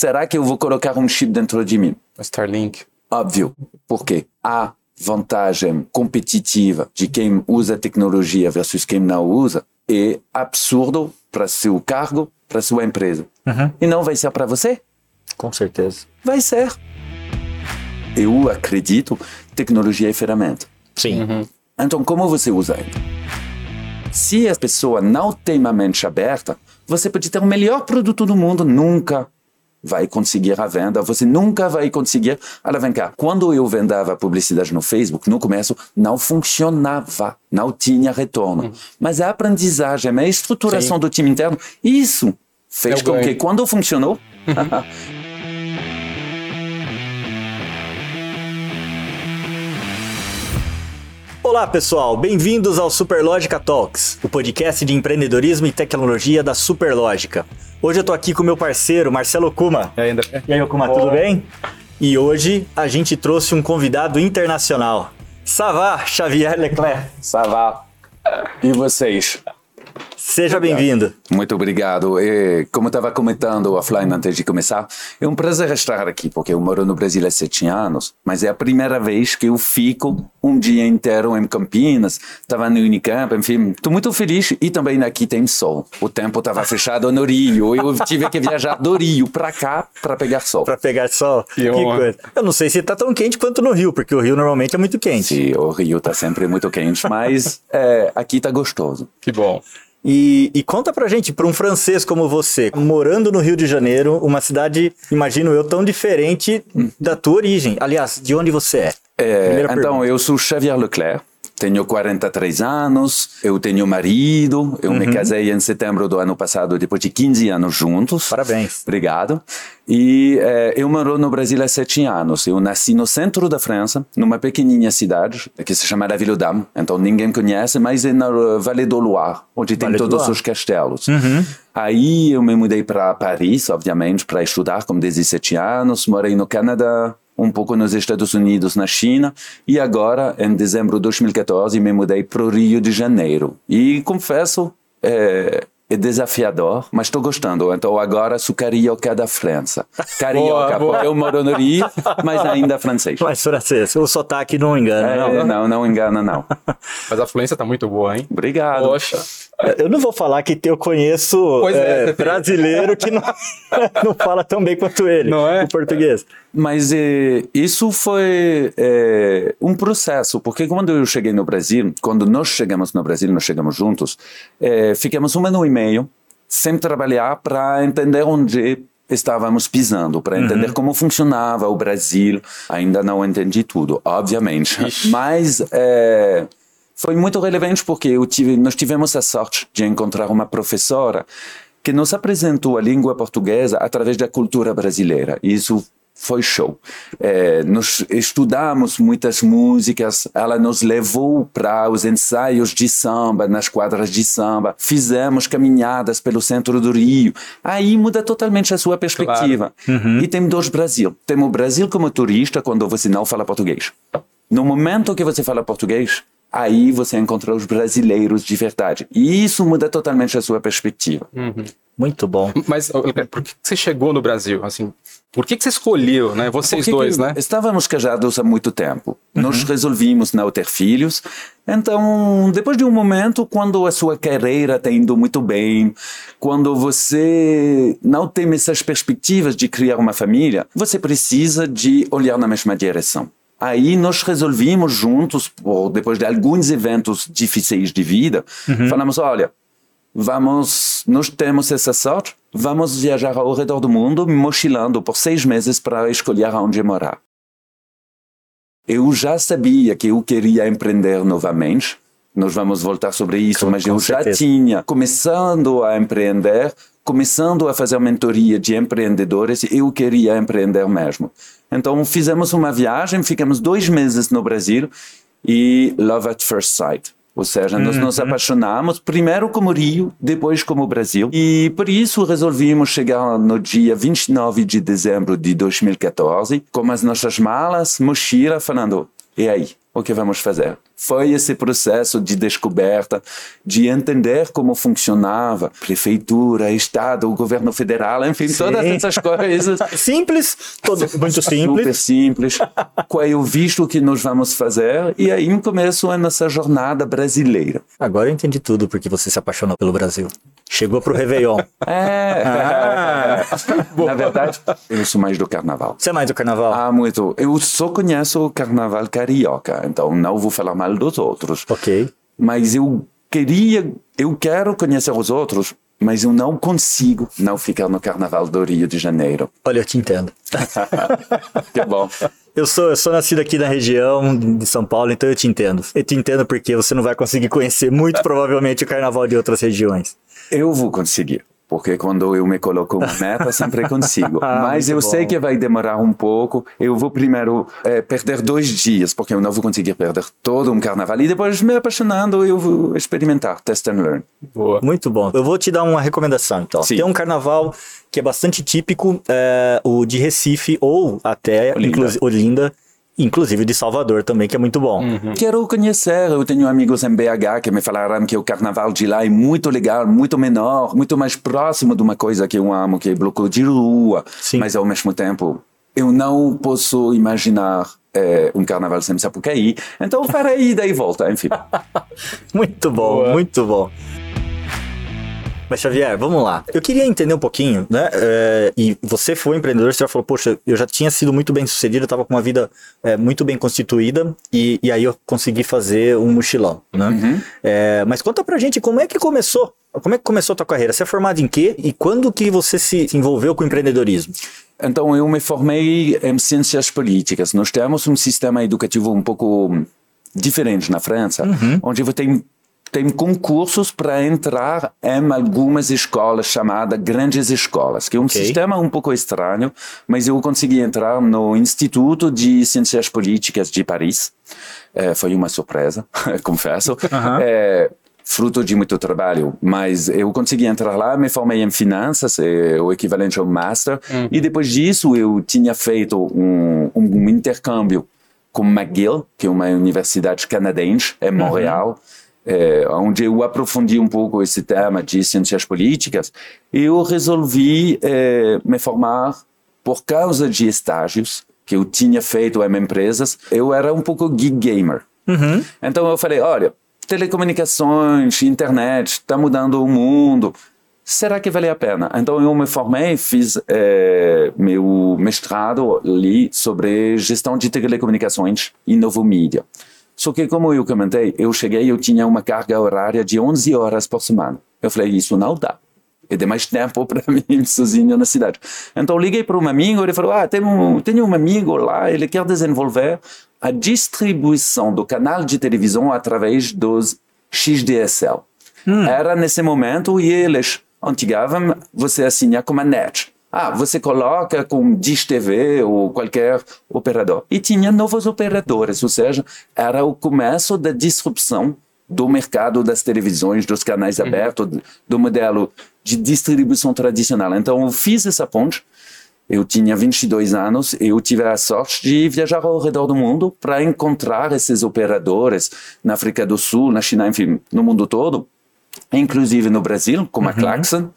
será que eu vou colocar um chip dentro de mim? Starlink. Óbvio, porque a vantagem competitiva de quem usa tecnologia versus quem não usa é absurdo para seu cargo, para sua empresa. Uhum. E não vai ser para você? Com certeza. Vai ser. Eu acredito, tecnologia é ferramenta. Sim. Uhum. Então, como você usa ela? Se a pessoa não tem uma mente aberta, você pode ter o melhor produto do mundo, nunca vai conseguir a venda, você nunca vai conseguir alavancar. Quando eu vendava publicidade no Facebook, no começo não funcionava, não tinha retorno. Mas a aprendizagem, a estruturação Sim. do time interno, isso fez o com ganho. que quando funcionou, Olá, pessoal. Bem-vindos ao Superlógica Talks, o podcast de empreendedorismo e tecnologia da Superlógica. Hoje eu tô aqui com meu parceiro, Marcelo Kuma. E aí, André? E aí, Kuma, tudo bem? E hoje a gente trouxe um convidado internacional. Savá Xavier Leclerc. Savá. E vocês? Seja bem-vindo. Muito obrigado. E, como estava comentando offline antes de começar, é um prazer estar aqui, porque eu moro no Brasil há sete anos, mas é a primeira vez que eu fico um dia inteiro em Campinas, estava no Unicamp, enfim, estou muito feliz e também aqui tem sol. O tempo estava fechado no Rio, eu tive que viajar do Rio para cá para pegar sol. Pra pegar sol. Que honra. coisa. Eu não sei se tá tão quente quanto no Rio, porque o Rio normalmente é muito quente. Sim, o Rio está sempre muito quente, mas é, aqui está gostoso. Que bom. E, e conta pra gente, pra um francês como você, morando no Rio de Janeiro, uma cidade, imagino eu, tão diferente da tua origem. Aliás, de onde você é? É, então, eu sou Xavier Leclerc, tenho 43 anos, eu tenho marido, eu Uhum. me casei em setembro do ano passado, depois de 15 anos juntos. Parabéns. Obrigado. E eh, eu moro no Brasil há sete anos. Eu nasci no centro da França, numa pequenininha cidade que se chama La Ville aux Dames. Então ninguém conhece, mas é na eh, Vallée do Loire, onde tem Vallée do todos os castelos. Uhum. Aí eu me mudei para Paris, obviamente, para estudar com 17 anos. Morei no Canadá, um pouco nos Estados Unidos, na China. E agora, em dezembro de 2014, me mudei para o Rio de Janeiro. E confesso, é, é desafiador, mas estou gostando. Então agora sou carioca da França. Carioca, Boa, boa. porque eu moro no Rio, mas ainda francês. Mas francês, o sotaque não engana, É, não. não, não engana, não. Mas a fluência tá muito boa, hein? Obrigado. Poxa. Eu não vou falar que eu conheço é, é, brasileiro que não, não fala tão bem quanto ele, Não é? o português. Mas eh, isso foi eh, um processo, porque quando eu cheguei no Brasil, quando nós chegamos no Brasil, nós chegamos juntos, eh, ficamos um ano e meio sem trabalhar para entender onde estávamos pisando, para entender como funcionava o Brasil. Ainda não entendi tudo, obviamente, Ixi. mas eh, foi muito relevante porque tive, nós tivemos a sorte de encontrar uma professora que nos apresentou a língua portuguesa através da cultura brasileira. E Isso foi show. Eh, nós estudamos muitas músicas, ela nos levou para os ensaios de samba, nas quadras de samba, fizemos caminhadas pelo centro do Rio. Aí muda totalmente a sua perspectiva. E tem dois Brasil. Tem o Brasil como turista quando você não fala português. No momento que você fala português, aí você encontra os brasileiros de verdade. E isso muda totalmente a sua perspectiva. Muito bom. Mas por que você chegou no Brasil? Assim, por que que você escolheu, né? Vocês Porque dois, né? Estávamos casados há muito tempo. Nós resolvimos não ter filhos. Então, depois de um momento, quando a sua carreira está indo muito bem, quando você não tem essas perspectivas de criar uma família, você precisa de olhar na mesma direção. Aí nós resolvimos juntos, depois de alguns eventos difíceis de vida, falamos, olha, vamos, nós temos essa sorte, vamos viajar ao redor do mundo, mochilando por seis meses para escolher onde morar. Eu já sabia que eu queria empreender novamente. Nós vamos voltar sobre isso, Com- mas com eu já certeza. tinha começando a empreender, começando a fazer mentoria de empreendedores, eu queria empreender mesmo. Então fizemos uma viagem, ficamos dois meses no Brasil e love at first sight. Ou seja, nós nos apaixonamos primeiro como Rio, depois como Brasil. E por isso resolvimos chegar no dia 29 de dezembro de 2014 com as nossas malas, mochila, falando: E aí? O que vamos fazer? Foi esse processo de descoberta, de entender como funcionava prefeitura, estado, o governo federal, enfim, Sim. todas essas coisas. Simples, todo, muito Super simples. simples. Qual é o visto que nós vamos fazer? E aí começou a nossa jornada brasileira. Agora eu entendi tudo porque você se apaixonou pelo Brasil. Chegou pro Réveillon. É. Ah. Na verdade, eu sou mais do carnaval. Você é mais do carnaval? Ah, muito. Eu só conheço o carnaval carioca, então não vou falar mal dos outros. Ok. Mas eu queria, eu quero conhecer os outros, mas eu não consigo não ficar no carnaval do Rio de Janeiro. Olha, eu te entendo. Que bom. Eu sou, eu sou nascido aqui na região de São Paulo, então eu te entendo. Eu te entendo porque você não vai conseguir conhecer muito provavelmente o carnaval de outras regiões. Eu vou conseguir. Porque quando eu me coloco uma meta, sempre consigo. Ah, Mas eu bom. sei que vai demorar um pouco. Eu vou primeiro eh, perder dois dias, porque eu não vou conseguir perder todo um carnaval. E depois, me apaixonando, eu vou experimentar, test and learn. Boa. Muito bom. Eu vou te dar uma recomendação, então. Sim. Tem um carnaval que é bastante típico, é, o de Recife ou até Olinda. Olinda, inclusive de Salvador também, que é muito bom. Quero conhecer. Eu tenho amigos em BH que me falaram que o carnaval de lá é muito legal, muito menor, muito mais próximo de uma coisa que eu amo, que é bloco de rua. Sim. Mas ao mesmo tempo, eu não posso imaginar eh, um carnaval sem Sapucaí. Então farei ida e volta, enfim. Muito bom, Boa. muito bom. Mas Xavier, vamos lá. Eu queria entender um pouquinho, né? é, e você foi empreendedor, você já falou, poxa, eu já tinha sido muito bem sucedido, eu estava com uma vida é, muito bem constituída, e, e aí eu consegui fazer um mochilão, né? É, mas conta pra gente como é que começou. Como é que começou a tua carreira? Você é formado em quê? E quando que você se envolveu com o empreendedorismo? Então, eu me formei em ciências políticas. Nós temos um sistema educativo um pouco diferente na França, onde você tem, tem concursos para entrar em algumas escolas chamadas grandes escolas, que é um Ok. sistema um pouco estranho, mas eu consegui entrar no Instituto de Ciências Políticas de Paris. Eh, foi uma surpresa, confesso. Eh, fruto de muito trabalho, mas eu consegui entrar lá, me formei em finanças, é o equivalente ao master, e depois disso eu tinha feito um, um intercâmbio com McGill, que é uma universidade canadense, em Montreal, é, onde eu aprofundi um pouco esse tema de ciências políticas, eu resolvi é, me formar por causa de estágios que eu tinha feito em empresas. Eu era um pouco geek gamer. Então eu falei, olha, telecomunicações, internet, está mudando o mundo. Será que vale a pena? Então eu me formei, fiz eh, meu mestrado ali sobre gestão de telecomunicações e novo mídia. Só que como eu comentei, eu cheguei, eu tinha uma carga horária de 11 horas por semana. Eu falei, isso não dá. É demais tempo para mim sozinho na cidade. Então liguei para um amigo, ele falou: Ah, tem um, tenho um amigo lá, ele quer desenvolver a distribuição do canal de televisão através dos XDSL. Era nesse momento e eles, antigamente, você assina com a net. Ah, você coloca com Dish TV ou qualquer operador. E tinha novos operadores, ou seja, era o começo da disrupção do mercado das televisões, dos canais abertos, do modelo de distribuição tradicional. Então, eu fiz essa ponte. Eu tinha 22 anos e eu tive a sorte de viajar ao redor do mundo para encontrar esses operadores na África do Sul, na China, enfim, no mundo todo, inclusive no Brasil, como a Claxon,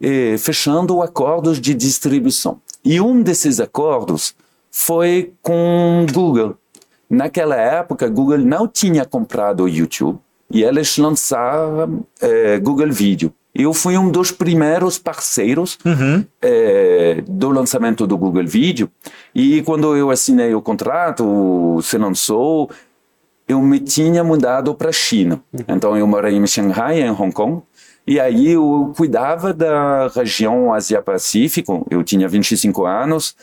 e fechando acordos de distribuição. E um desses acordos foi com Google. Naquela época, Google não tinha comprado o YouTube e eles lançaram eh, Google Video. Eu fui um dos primeiros parceiros eh, do lançamento do Google Video e quando eu assinei o contrato, se lançou, eu me tinha mudado para a China. Então eu morei em Xangai, em Hong Kong, e aí eu cuidava da região Ásia-Pacífico. Eu tinha 25 anos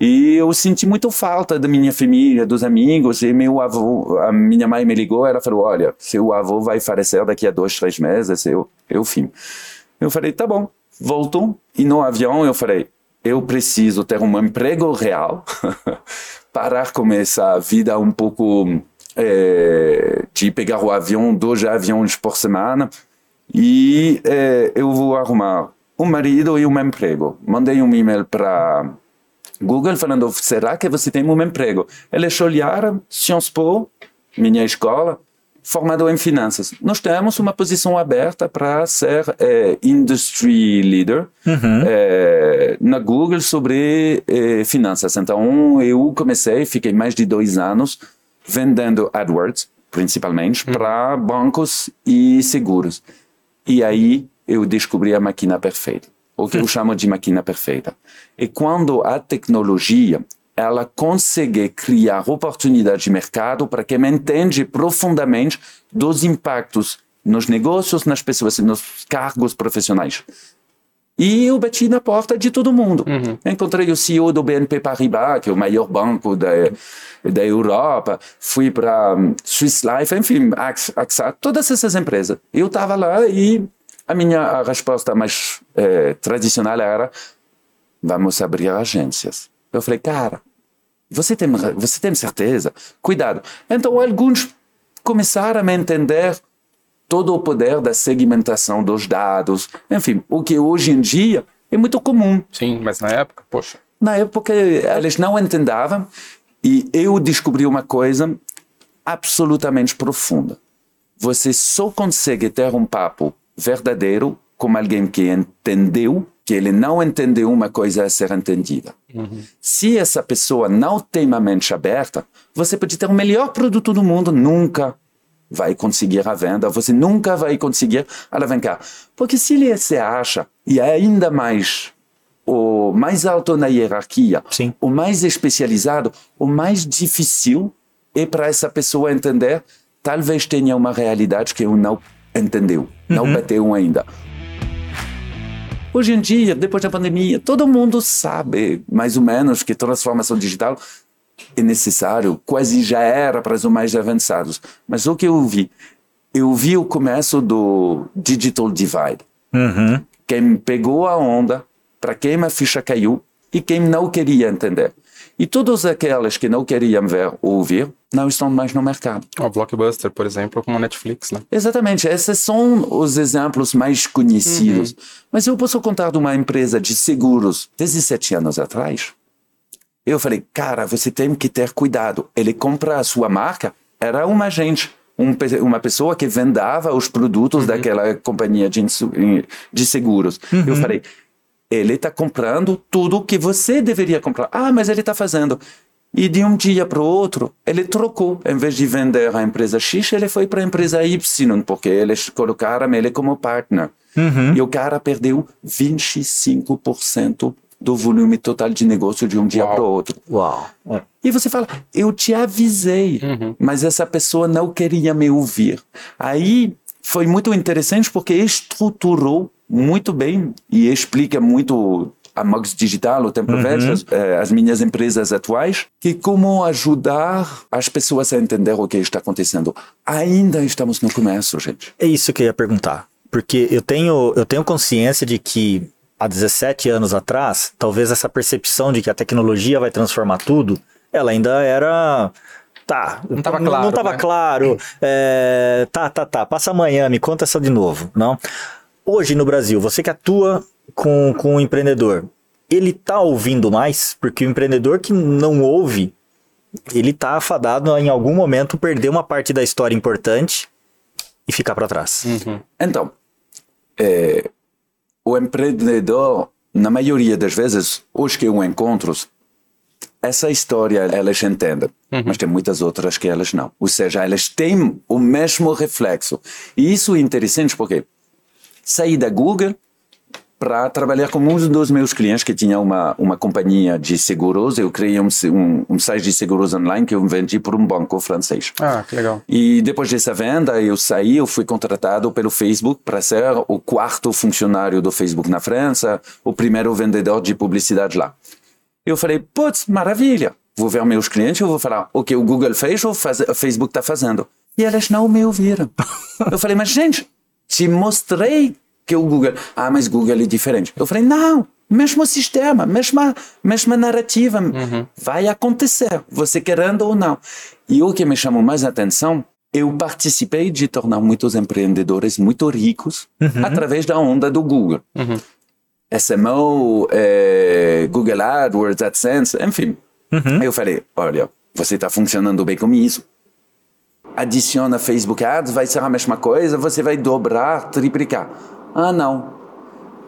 e eu senti muito falta da minha família, dos amigos. E meu avô, a minha mãe me ligou, ela falou: "Olha, seu avô vai falecer daqui a dois, três meses, eu, eu fim." Eu falei: "Tá bom." Voltou e no avião eu falei: "Eu preciso ter um emprego real parar com essa vida um pouco é, de pegar o avião, dois aviões por semana, e é, eu vou arrumar um marido e um emprego. Mandei um e-mail para Google falando, será que você tem um emprego? Eles olharam, Sciences Po, minha escola, formado em finanças. Nós temos uma posição aberta para ser é, industry leader uhum. é, na Google sobre é, finanças. Então, eu comecei, fiquei mais de dois anos vendendo AdWords, principalmente, uhum. para bancos e seguros. E aí eu descobri a máquina perfeita, o que eu chamo de máquina perfeita. E quando a tecnologia ela consegue criar oportunidades de mercado para quem entende profundamente dos impactos nos negócios, nas pessoas, nos cargos profissionais. E eu bati na porta de todo mundo. Uhum. Encontrei o CEO do BNP Paribas, que é o maior banco da, da Europa. Fui para hum, Swiss Life, enfim, AXA, todas essas empresas. Eu estava lá e a minha a resposta mais é, tradicional era: vamos abrir agências. Eu falei, cara, você tem, você tem certeza? Cuidado. Então, alguns começaram a entender todo o poder da segmentação dos dados. Enfim, o que hoje em dia é muito comum. Sim, mas na época, poxa. Na época, eles não entendavam e eu descobri uma coisa absolutamente profunda. Você só consegue ter um papo verdadeiro com alguém que entendeu que ele não entendeu uma coisa a ser entendida. Uhum. Se essa pessoa não tem uma mente aberta, você pode ter o melhor produto do mundo, nunca vai conseguir a venda, você nunca vai conseguir alavancar. Porque se ele se acha, e é ainda mais o mais alto na hierarquia, Sim. o mais especializado, o mais difícil é para essa pessoa entender, talvez tenha uma realidade que eu não entendeu, uhum. não bateu ainda. Hoje em dia, depois da pandemia, todo mundo sabe mais ou menos que transformação digital é necessário, quase já era para os mais avançados. Mas o que eu vi? Eu vi o começo do digital divide. Uhum. Quem pegou a onda, para quem a ficha caiu e quem não queria entender. E todas aquelas que não queriam ver ou ouvir não estão mais no mercado. O Blockbuster, por exemplo, como a Netflix, né? Exatamente. Esses são os exemplos mais conhecidos. Uhum. Mas eu posso contar de uma empresa de seguros 17 anos atrás. Eu falei, cara, você tem que ter cuidado. Ele compra a sua marca, era uma agente. Um, uma pessoa que vendava os produtos uhum. daquela companhia de, de seguros. Uhum. Eu falei, ele está comprando tudo que você deveria comprar. Ah, mas ele está fazendo. E de um dia para o outro, ele trocou. Em vez de vender a empresa X, ele foi para a empresa Y, porque eles colocaram ele como partner. Uhum. E o cara perdeu 25% do volume total de negócio de um dia para o outro. Uau. É. E você fala, eu te avisei, uhum. mas essa pessoa não queria me ouvir. Aí foi muito interessante porque estruturou muito bem e explica muito a Mox Digital, o Tempo uhum. eh, as minhas empresas atuais, que como ajudar as pessoas a entender o que está acontecendo. Ainda estamos no começo, gente. É isso que eu ia perguntar. Porque eu tenho, eu tenho consciência de que há 17 anos atrás, talvez essa percepção de que a tecnologia vai transformar tudo, ela ainda era tá. Não estava claro. Não estava né? claro. É, tá, tá, tá. Passa amanhã, me conta essa de novo. Não. Hoje no Brasil, você que atua com, com o empreendedor, ele tá ouvindo mais? Porque o empreendedor que não ouve, ele tá afadado a, em algum momento perder uma parte da história importante e ficar para trás. Uhum. Então, é, o empreendedor, na maioria das vezes, hoje que eu encontro, essa história elas entendem, uhum. mas tem muitas outras que elas não. Ou seja, elas têm o mesmo reflexo. E isso é interessante porque saí da Google para trabalhar com um dos meus clientes que tinha uma, uma companhia de seguros. Eu criei um, um, um site de seguros online que eu vendi por um banco francês. Ah, que legal. E depois dessa venda, eu saí, eu fui contratado pelo Facebook para ser o quarto funcionário do Facebook na França, o primeiro vendedor de publicidade lá. Eu falei, putz, maravilha. Vou ver meus clientes, eu vou falar o que o Google fez ou o Facebook está fazendo. E elas não me ouviram. eu falei, mas gente, te mostrei que o Google. Ah, mas Google é diferente. Eu falei, não, mesmo sistema, mesma, mesma narrativa. Uhum. Vai acontecer, você querendo ou não. E o que me chamou mais atenção, eu participei de tornar muitos empreendedores muito ricos uhum. através da onda do Google. Uhum. SMO, é, Google AdWords, AdSense, enfim. Aí eu falei, olha, você está funcionando bem com isso. Adiciona Facebook Ads, vai ser a mesma coisa, você vai dobrar, triplicar. Ah, não.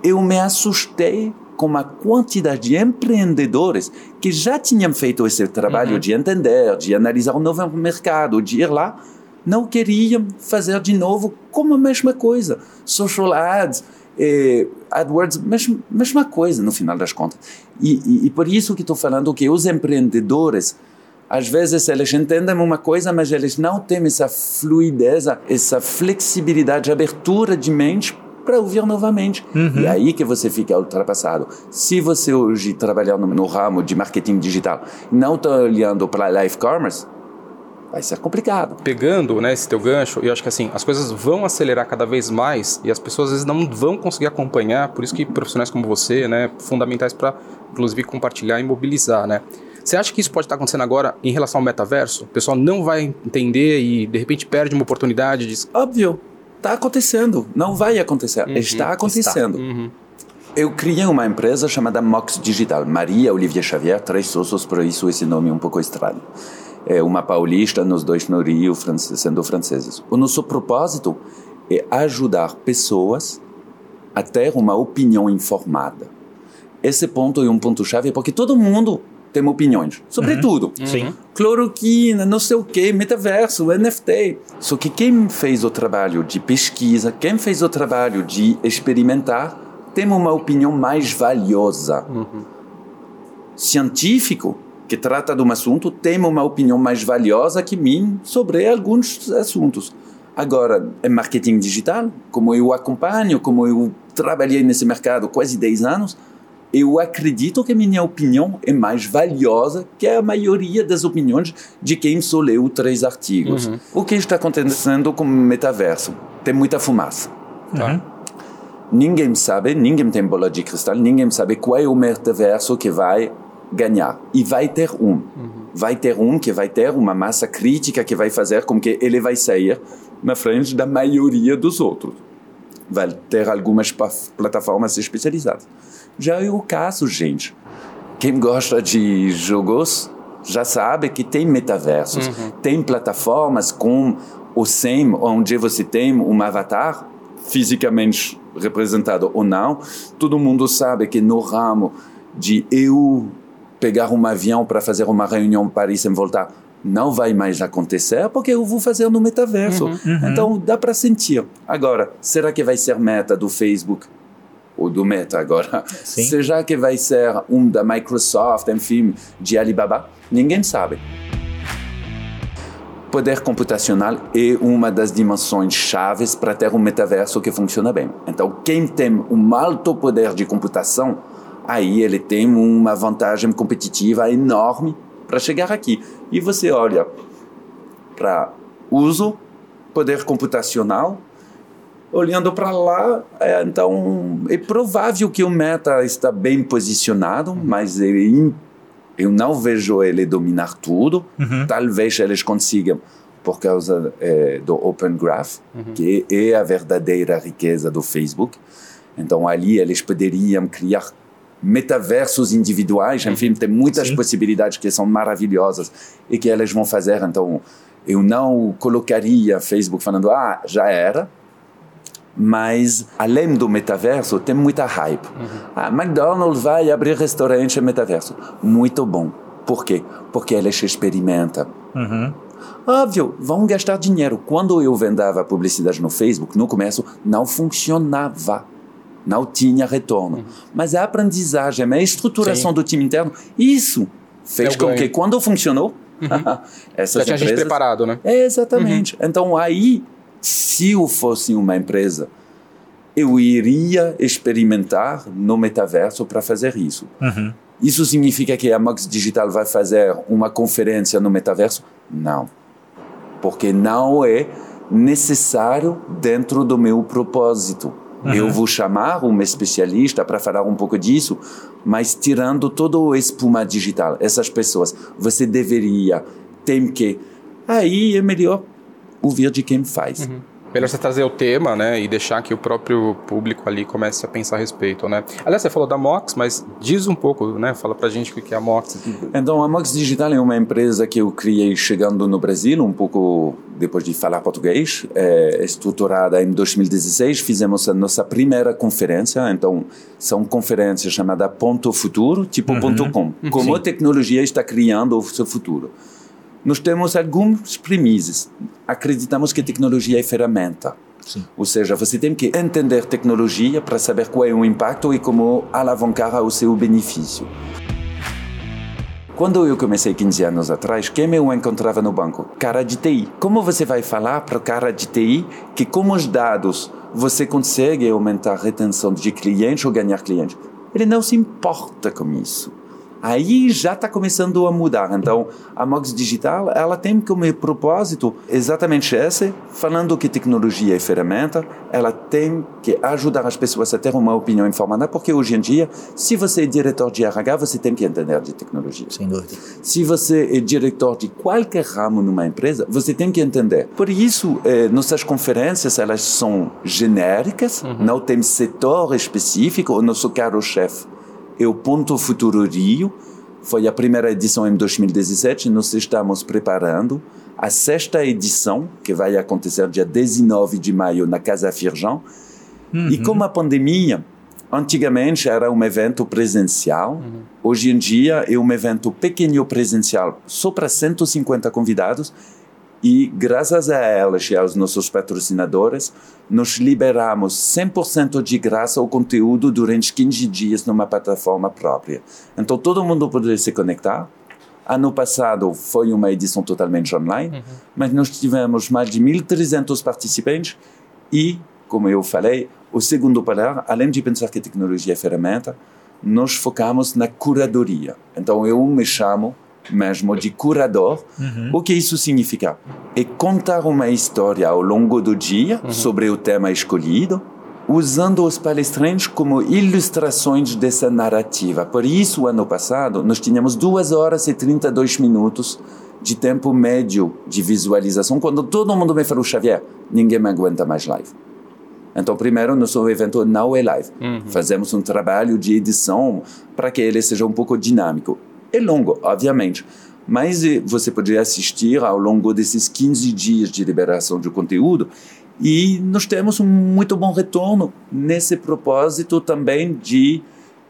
Eu me assustei com a quantidade de empreendedores que já tinham feito esse trabalho de entender, de analisar o novo mercado, de ir lá, não queriam fazer de novo como a mesma coisa. Social ads, eh, AdWords, mesma, mesma coisa no final das contas. E, e, e por isso que estou falando que os empreendedores, às vezes eles entendem uma coisa, mas eles não têm essa fluidez, essa flexibilidade, abertura de mente para ouvir novamente. E é aí que você fica ultrapassado. Se você hoje trabalhar no, no ramo de marketing digital não está olhando para live commerce, vai ser complicado. Pegando né, esse teu gancho, eu acho que assim, as coisas vão acelerar cada vez mais e as pessoas às vezes não vão conseguir acompanhar, por isso que profissionais como você, né, fundamentais para inclusive compartilhar e mobilizar, né? Você acha que isso pode estar acontecendo agora em relação ao metaverso? O pessoal não vai entender e de repente perde uma oportunidade de Óbvio, está acontecendo. Não vai acontecer, está acontecendo. Eu criei uma empresa chamada Mox Digital. Maria Olivier Xavier, três sócios, por isso esse nome é um pouco estranho. É uma paulista, nós dois no Rio, france- sendo franceses. O nosso propósito é ajudar pessoas a ter uma opinião informada. Esse ponto é um ponto-chave porque todo mundo tem opiniões sobre tudo. Sim. Cloroquina, não sei o que, metaverso, NFT. Só que quem fez o trabalho de pesquisa, quem fez o trabalho de experimentar, tem uma opinião mais valiosa. Científico, que trata de um assunto, tem uma opinião mais valiosa que mim sobre alguns assuntos. Agora, em marketing digital, como eu acompanho, como eu trabalhei nesse mercado quase 10 anos, eu acredito que minha opinião é mais valiosa que a maioria das opiniões de quem só leu três artigos. O que está acontecendo com o metaverso? Tem muita fumaça. Tá. Ninguém sabe, ninguém tem bola de cristal, ninguém sabe qual é o metaverso que vai ganhar. E vai ter um. Vai ter um que vai ter uma massa crítica que vai fazer com que ele vai sair na frente da maioria dos outros. Vai ter algumas plataformas especializadas. Já é o caso, gente. Quem gosta de jogos já sabe que tem metaversos, tem plataformas com o SEM, onde você tem um avatar fisicamente representado ou não. Todo mundo sabe que no ramo de eu pegar um avião para fazer uma reunião em Paris e voltar não vai mais acontecer porque eu vou fazer no metaverso. Então dá para sentir. Agora, será que vai ser meta do Facebook? Ou do Meta agora? Sim. Será que vai ser um da Microsoft, enfim, de Alibaba? Ninguém sabe. Poder computacional é uma das dimensões chaves para ter um metaverso que funciona bem. Então, quem tem um alto poder de computação, aí ele tem uma vantagem competitiva enorme para chegar aqui. E você olha para uso, poder computacional, olhando para lá, é, então é provável que o Meta está bem posicionado, mas ele, eu não vejo ele dominar tudo. Talvez eles consigam por causa é, do Open Graph, que é a verdadeira riqueza do Facebook. Então ali eles poderiam criar metaversos individuais, enfim, tem muitas Sim. possibilidades que são maravilhosas e que eles vão fazer. Então eu não colocaria Facebook falando, ah, já era, mas além do metaverso tem muita hype. Ah, McDonald's vai abrir restaurante metaverso. Muito bom. Por quê? Porque eles experimentam. Óbvio, vão gastar dinheiro. Quando eu vendava publicidade no Facebook, no começo, não funcionava. Não tinha retorno. Mas a aprendizagem, a estruturação Sim. do time interno, isso fez com ganho. que quando funcionou, essas Já tinha gente preparado, né? é, exatamente. Então, aí, se eu fosse uma empresa, eu iria experimentar no metaverso para fazer isso. Isso significa que a Mox Digital vai fazer uma conferência no metaverso? Não. Porque não é necessário dentro do meu propósito. Eu vou chamar um especialista para falar um pouco disso, mas tirando todo o espuma digital, essas pessoas, você deveria, tem que. Aí é melhor ouvir de quem faz. Melhor você trazer o tema, né, e deixar que o próprio público ali comece a pensar a respeito, né? Aliás, você falou da Mox, mas diz um pouco, né, fala pra gente o que é a Mox. Então, a Mox Digital é uma empresa que eu criei chegando no Brasil, um pouco depois de falar português, é estruturada em 2016, fizemos a nossa primeira conferência, então são conferências chamadas Ponto Futuro, tipo uhum. ponto .com, como Sim. a tecnologia está criando o seu futuro nós temos algumas premissas. Acreditamos que tecnologia é ferramenta. Sim. Ou seja, você tem que entender tecnologia para saber qual é o impacto e como alavancar o seu benefício. Quando eu comecei 15 anos atrás, quem eu encontrava no banco? Cara de TI. Como você vai falar para o cara de TI que com os dados você consegue aumentar a retenção de clientes ou ganhar clientes? Ele não se importa com isso aí já está começando a mudar. Então, a Mox Digital, ela tem como propósito exatamente esse, falando que tecnologia é ferramenta, ela tem que ajudar as pessoas a ter uma opinião informada, porque hoje em dia, se você é diretor de RH, você tem que entender de tecnologia. Sem dúvida. Se você é diretor de qualquer ramo numa empresa, você tem que entender. Por isso, eh, nossas conferências, elas são genéricas, uhum. não tem setor específico, o nosso caro chefe é o Ponto Futuro Rio. Foi a primeira edição em 2017. Nós estamos preparando a sexta edição, que vai acontecer dia 19 de maio na Casa Firjan. Uhum. E com a pandemia, antigamente era um evento presencial. Uhum. Hoje em dia é um evento pequeno presencial, só para 150 convidados e graças a elas e aos nossos patrocinadores, nós liberamos 100% de graça o conteúdo durante 15 dias numa plataforma própria. Então todo mundo poderia se conectar. Ano passado foi uma edição totalmente online, uhum. mas nós tivemos mais de 1.300 participantes e, como eu falei, o segundo pilar, além de pensar que tecnologia é ferramenta, nós focamos na curadoria. Então eu me chamo mesmo de curador. Uhum. O que isso significa? É contar uma história ao longo do dia uhum. sobre o tema escolhido, usando os palestrantes como ilustrações dessa narrativa. Por isso, ano passado, nós tínhamos 2 horas e 32 minutos de tempo médio de visualização, quando todo mundo me falou, Xavier, ninguém me aguenta mais live. Então, primeiro, nosso evento não é live. Uhum. Fazemos um trabalho de edição para que ele seja um pouco dinâmico. É longo, obviamente, mas eh, você poderia assistir ao longo desses 15 dias de liberação de conteúdo e nós temos um muito bom retorno nesse propósito também de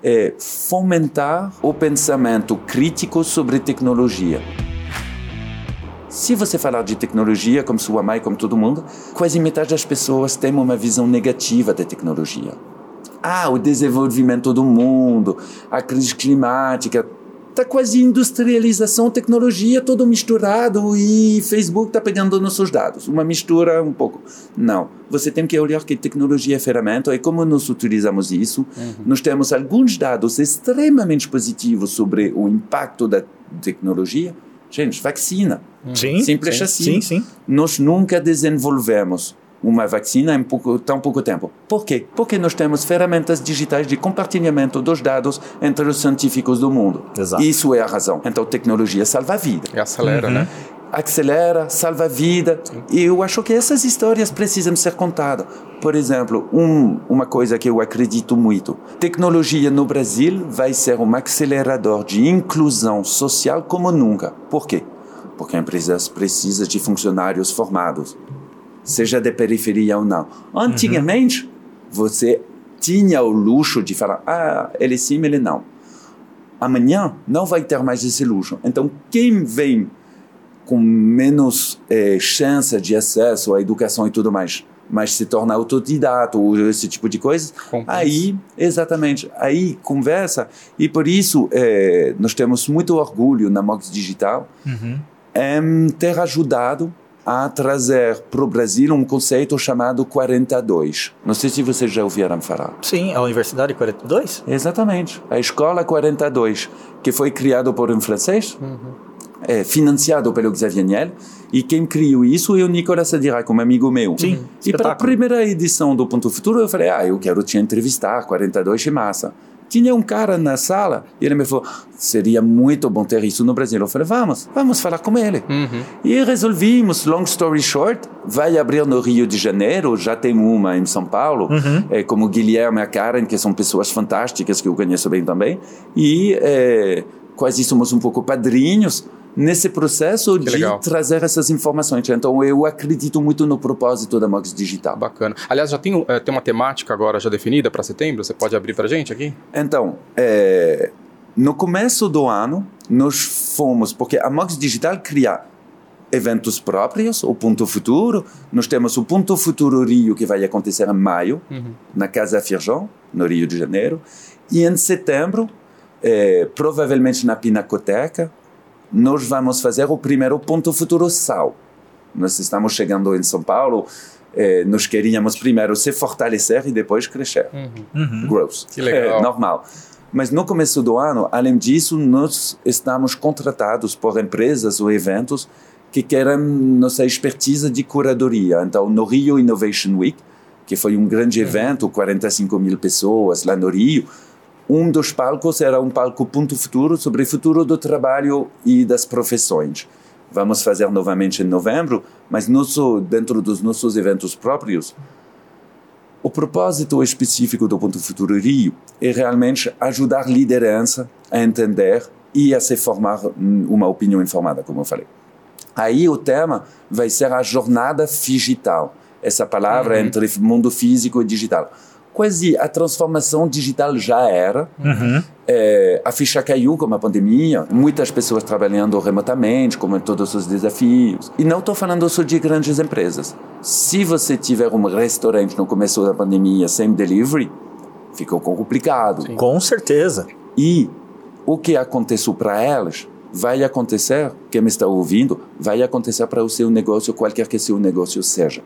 é, fomentar o pensamento crítico sobre tecnologia. Se você falar de tecnologia, como sua mãe, como todo mundo, quase metade das pessoas tem uma visão negativa da tecnologia. Ah, o desenvolvimento do mundo, a crise climática, tá quase industrialização, tecnologia, todo misturado e Facebook está pegando nossos dados. Uma mistura um pouco. Não. Você tem que olhar que tecnologia é ferramenta e como nós utilizamos isso. Uhum. Nós temos alguns dados extremamente positivos sobre o impacto da tecnologia. Gente, vacina. Sim, Simples sim, assim. Sim, sim. Nós nunca desenvolvemos uma vacina em pouco, tão pouco tempo. Por quê? Porque nós temos ferramentas digitais de compartilhamento dos dados entre os científicos do mundo. Exato. Isso é a razão. Então, tecnologia salva a vida. E acelera, uhum. né? Acelera, salva a vida. Sim. E eu acho que essas histórias precisam ser contadas. Por exemplo, um, uma coisa que eu acredito muito: tecnologia no Brasil vai ser um acelerador de inclusão social como nunca. Por quê? Porque a empresa precisa de funcionários formados seja de periferia ou não. Antigamente, uhum. você tinha o luxo de falar, ah, ele sim, ele não. Amanhã não vai ter mais esse luxo. Então, quem vem com menos eh, chance de acesso à educação e tudo mais, mas se torna autodidata ou esse tipo de coisa, Compensa. aí, exatamente, aí conversa. E por isso, eh, nós temos muito orgulho na Mox Digital uhum. em ter ajudado a trazer para o Brasil um conceito chamado 42. Não sei se vocês já ouviram falar. Sim, a Universidade 42? Exatamente, a Escola 42, que foi criado por um francês, uhum. é, financiado pelo Xavier Niel, e quem criou isso é o Nicolas Sadirac, um amigo meu. Sim, e para a primeira edição do Ponto Futuro eu falei, ah, eu quero te entrevistar, 42 é massa. Tinha um cara na sala e ele me falou: seria muito bom ter isso no Brasil. Eu falei: vamos, vamos falar com ele. Uhum. E resolvimos, long story short, vai abrir no Rio de Janeiro, já tem uma em São Paulo, é, como Guilherme e a Karen, que são pessoas fantásticas que eu conheço bem também. E é, quase somos um pouco padrinhos nesse processo de legal. trazer essas informações. Então eu acredito muito no propósito da Mox Digital. Bacana. Aliás, já tem, eh, tem uma temática agora já definida para setembro? Você pode abrir para gente aqui? Então, é, no começo do ano, nós fomos, porque a Mox Digital cria eventos próprios, o Ponto Futuro. Nós temos o Ponto Futuro Rio, que vai acontecer em maio, na Casa Firjão, no Rio de Janeiro. E em setembro, é, provavelmente na Pinacoteca, nós vamos fazer o primeiro Ponto Futuro Sal. Nós estamos chegando em São Paulo, eh, nós queríamos primeiro se fortalecer e depois crescer. Growth. Que legal. É normal. Mas no começo do ano, além disso, nós estamos contratados por empresas ou eventos que querem nossa expertise de curadoria. Então, no Rio Innovation Week, que foi um grande evento, 45 mil pessoas lá no Rio, um dos palcos era um palco Ponto Futuro sobre o futuro do trabalho e das profissões. Vamos fazer novamente em novembro, mas nosso, dentro dos nossos eventos próprios, o propósito específico do Ponto Futuro Rio é realmente ajudar a liderança a entender e a se formar uma opinião informada, como eu falei. Aí o tema vai ser a jornada digital, essa palavra entre mundo físico e digital. Quase a transformação digital já era. É, a ficha caiu com a pandemia, muitas pessoas trabalhando remotamente, como em todos os desafios. E não estou falando só de grandes empresas. Se você tiver um restaurante no começo da pandemia sem delivery, ficou complicado. Com certeza. E o que aconteceu para elas vai acontecer, quem me está ouvindo, vai acontecer para o seu negócio, qualquer que seu negócio seja.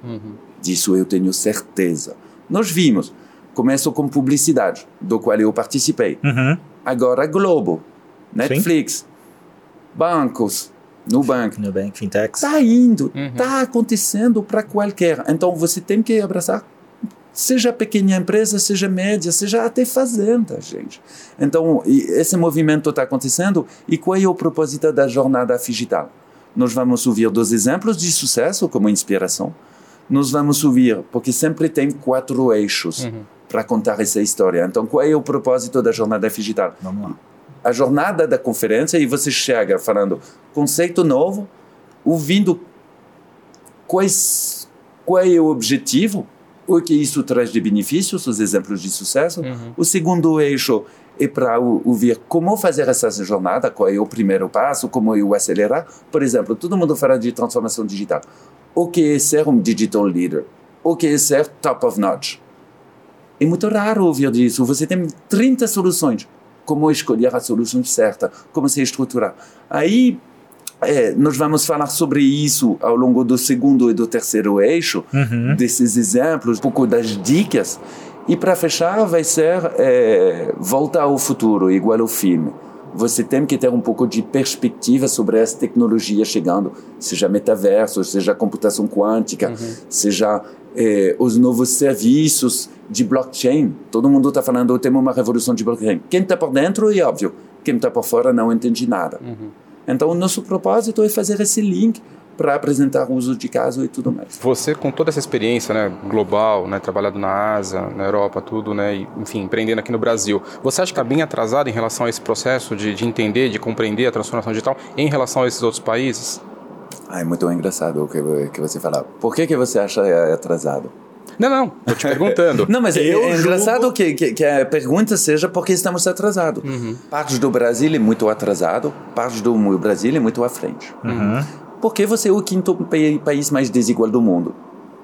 Disso eu tenho certeza. Nós vimos, começo com publicidade, do qual eu participei. Uhum. Agora Globo, Netflix, bancos, Nubank. Nubank, Fintechs. Está indo, está acontecendo para qualquer. Então você tem que abraçar, seja pequena empresa, seja média, seja até fazenda, gente. Então esse movimento está acontecendo. E qual é o propósito da jornada digital? Nós vamos ouvir dos exemplos de sucesso como inspiração. Nós vamos ouvir, porque sempre tem quatro eixos para contar essa história. Então, qual é o propósito da jornada digital? Vamos lá. a jornada da conferência e você chega falando conceito novo, ouvindo quais, qual é o objetivo, o que isso traz de benefícios, os exemplos de sucesso. O segundo eixo é para ouvir como fazer essa jornada, qual é o primeiro passo, como eu acelerar. Por exemplo, todo mundo fala de transformação digital. O que é ser um digital leader? O que é ser top of notch? É muito raro ouvir disso. Você tem 30 soluções. Como escolher a solução certa? Como se estruturar? Aí, é, nós vamos falar sobre isso ao longo do segundo e do terceiro eixo, desses exemplos, um pouco das dicas. E para fechar, vai ser é, Volta ao Futuro, igual ao filme. Você tem que ter um pouco de perspectiva sobre as tecnologias chegando, seja metaverso, seja computação quântica, seja eh, os novos serviços de blockchain. Todo mundo está falando, temos uma revolução de blockchain. Quem está por dentro é óbvio, quem está por fora não entende nada. Então, o nosso propósito é fazer esse link para apresentar o uso de caso e tudo mais. Você, com toda essa experiência né, global, né, trabalhado na Ásia, na Europa, tudo, né, e, enfim, empreendendo aqui no Brasil, você acha que está bem atrasado em relação a esse processo de, de entender, de compreender a transformação digital em relação a esses outros países? Ah, é muito engraçado o que, que você fala. Por que, que você acha é atrasado? Não, não, tô te perguntando. Não, mas é, Eu é julgo- engraçado que, que, que a pergunta seja porque estamos atrasados. Parte do Brasil é muito atrasado, parte do Brasil é muito à frente. Porque você é o quinto pa- país mais desigual do mundo.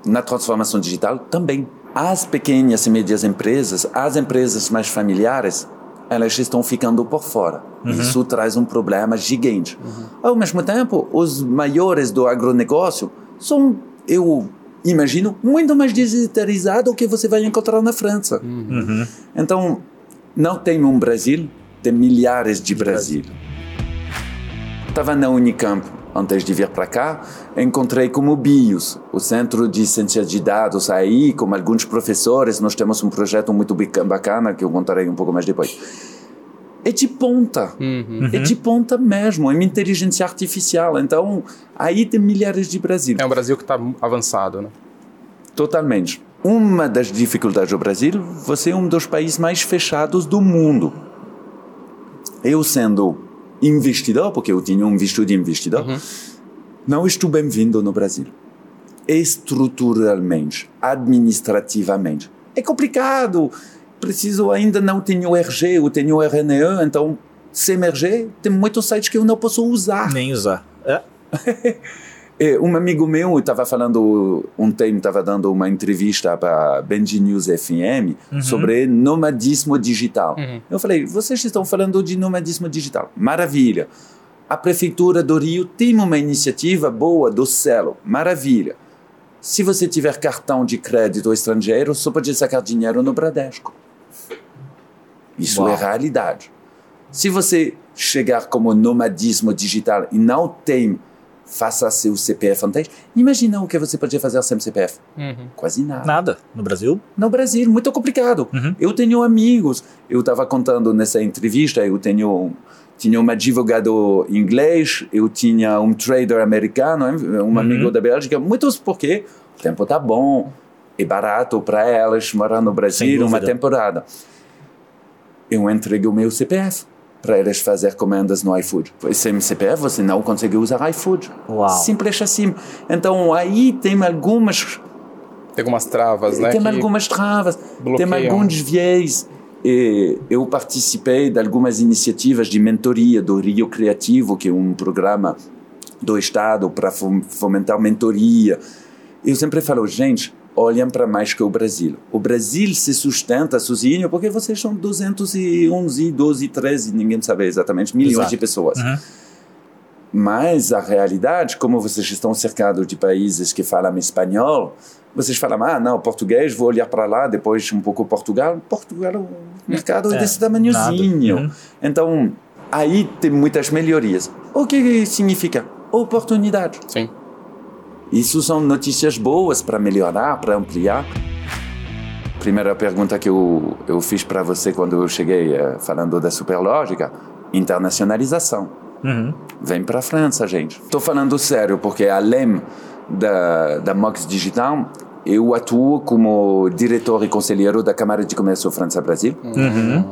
Na transformação digital, também. As pequenas e médias empresas, as empresas mais familiares, elas estão ficando por fora. Isso traz um problema gigante. Ao mesmo tempo, os maiores do agronegócio são, eu imagino, muito mais digitalizados que você vai encontrar na França. Então, não tem um Brasil, tem milhares de Brasil. Estava na Unicamp antes de vir para cá, encontrei como BIOS, o Centro de Ciência de Dados aí, com alguns professores, nós temos um projeto muito bacana que eu contarei um pouco mais depois. É de ponta, Uhum. é de ponta mesmo, é uma inteligência artificial. Então, aí tem milhares de Brasil. É um Brasil que está avançado, né? Totalmente. Uma das dificuldades do Brasil, você é um dos países mais fechados do mundo. Eu sendo investidor, porque eu tinha um visto de investidor, não estou bem-vindo no Brasil. Estruturalmente, administrativamente. É complicado. Preciso ainda não tenho RG, eu tenho RNE, então sem RG tem muitos sites que eu não posso usar. Nem usar. É. É, um amigo meu estava falando ontem, estava dando uma entrevista para Benji News FM sobre nomadismo digital. Uhum. Eu falei, vocês estão falando de nomadismo digital. Maravilha. A prefeitura do Rio tem uma iniciativa boa do Celo. Maravilha. Se você tiver cartão de crédito estrangeiro, só pode sacar dinheiro no Bradesco. Isso Uau. é realidade. Se você chegar como nomadismo digital e não tem, faça seu CPF antes, imagina o que você podia fazer sem CPF. Uhum. Quase nada. Nada. No Brasil? No Brasil, muito complicado. Uhum. Eu tenho amigos. Eu estava contando nessa entrevista, eu tenho tinha um advogado inglês, eu tinha um trader americano, um amigo da Bélgica, muitos porque o tempo tá bom, é barato para elas morar no Brasil uma temporada. Eu entreguei o meu CPF para eles fazer comendas no iFood. Sem CPF você não consegue usar iFood. Uau. Simples assim. Então aí tem algumas Tem algumas travas, né? tem que- algumas travas, bloqueiam. tem alguns viés. E eu participei de algumas iniciativas de mentoria do Rio Criativo, que é um programa do Estado para fom- fomentar mentoria. Eu sempre falo, gente, olhem para mais que o Brasil. O Brasil se sustenta sozinho porque vocês são 211, 12, 13, ninguém sabe exatamente, milhões Exato. de pessoas. Uhum. Mas a realidade, como vocês estão cercados de países que falam espanhol, vocês falam, ah, não, português, vou olhar para lá, depois um pouco Portugal. Portugal, o mercado é, É, desse tamanhozinho. Uhum. Então, aí tem muitas melhorias. O que significa? Oportunidade. Sim. Isso são notícias boas para melhorar, para ampliar. Primeira pergunta que eu, eu fiz para você quando eu cheguei eh, falando da superlógica, internacionalização. Uhum. Vem para a França, gente. Estou falando sério, porque além da, da Mox Digital, eu atuo como diretor e conselheiro da Câmara de Comércio França-Brasil.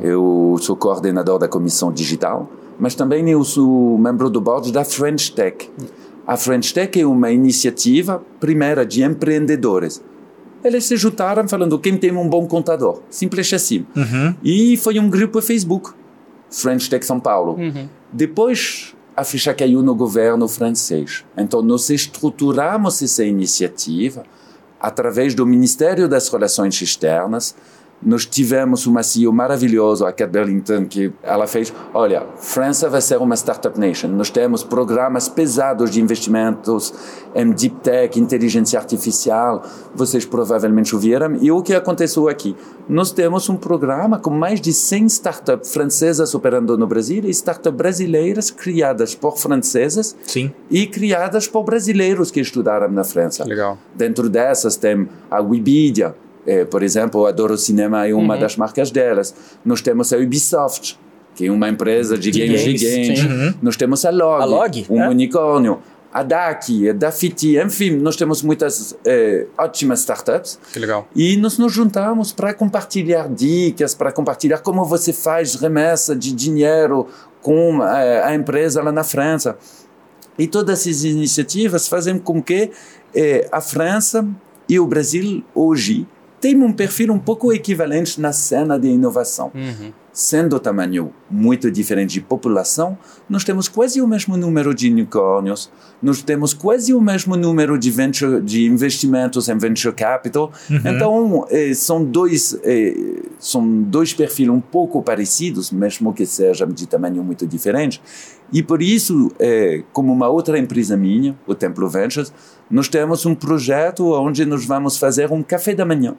Eu sou coordenador da Comissão Digital, mas também eu sou membro do board da French Tech. A French Tech é uma iniciativa primeira de empreendedores. Eles se juntaram falando quem tem um bom contador. Simples assim. E foi um grupo Facebook. French Tech São Paulo. Depois, a ficha caiu no governo francês. Então, nós estruturamos essa iniciativa através do Ministério das Relações Externas. Nós tivemos uma CEO maravilhosa, a Kat Burlington, que ela fez, olha, França vai ser uma startup nation. Nós temos programas pesados de investimentos em deep tech, inteligência artificial. Vocês provavelmente ouviram. E o que aconteceu aqui? Nós temos um programa com mais de 100 startups francesas operando no Brasil e startups brasileiras criadas por francesas Sim. e criadas por brasileiros que estudaram na França. Legal. Dentro dessas tem a Wikipedia, eh, por exemplo, Adoro Cinema é uma das marcas delas. Nós temos a Ubisoft, que é uma empresa de, De games, games. Uhum. Nós temos a Log, A Log, um é. unicórnio. A DAC, a Dafiti, enfim, nós temos muitas eh, ótimas startups. Que legal. E nós nos juntamos para compartilhar dicas, para compartilhar como você faz remessa de dinheiro com eh, a empresa lá na França. E todas essas iniciativas fazem com que a França e o Brasil hoje tenham um perfil um pouco equivalente na cena de inovação. Uhum. Sendo o tamanho muito diferente de população, nós temos quase o mesmo número de unicórnios, nós temos quase o mesmo número de, venture, de investimentos em venture capital. Então, eh, são, dois, eh, são dois perfis um pouco parecidos, mesmo que sejam de tamanho muito diferente. E por isso, eh, como uma outra empresa minha, o Templo Ventures, nós temos um projeto onde nós vamos fazer um café da manhã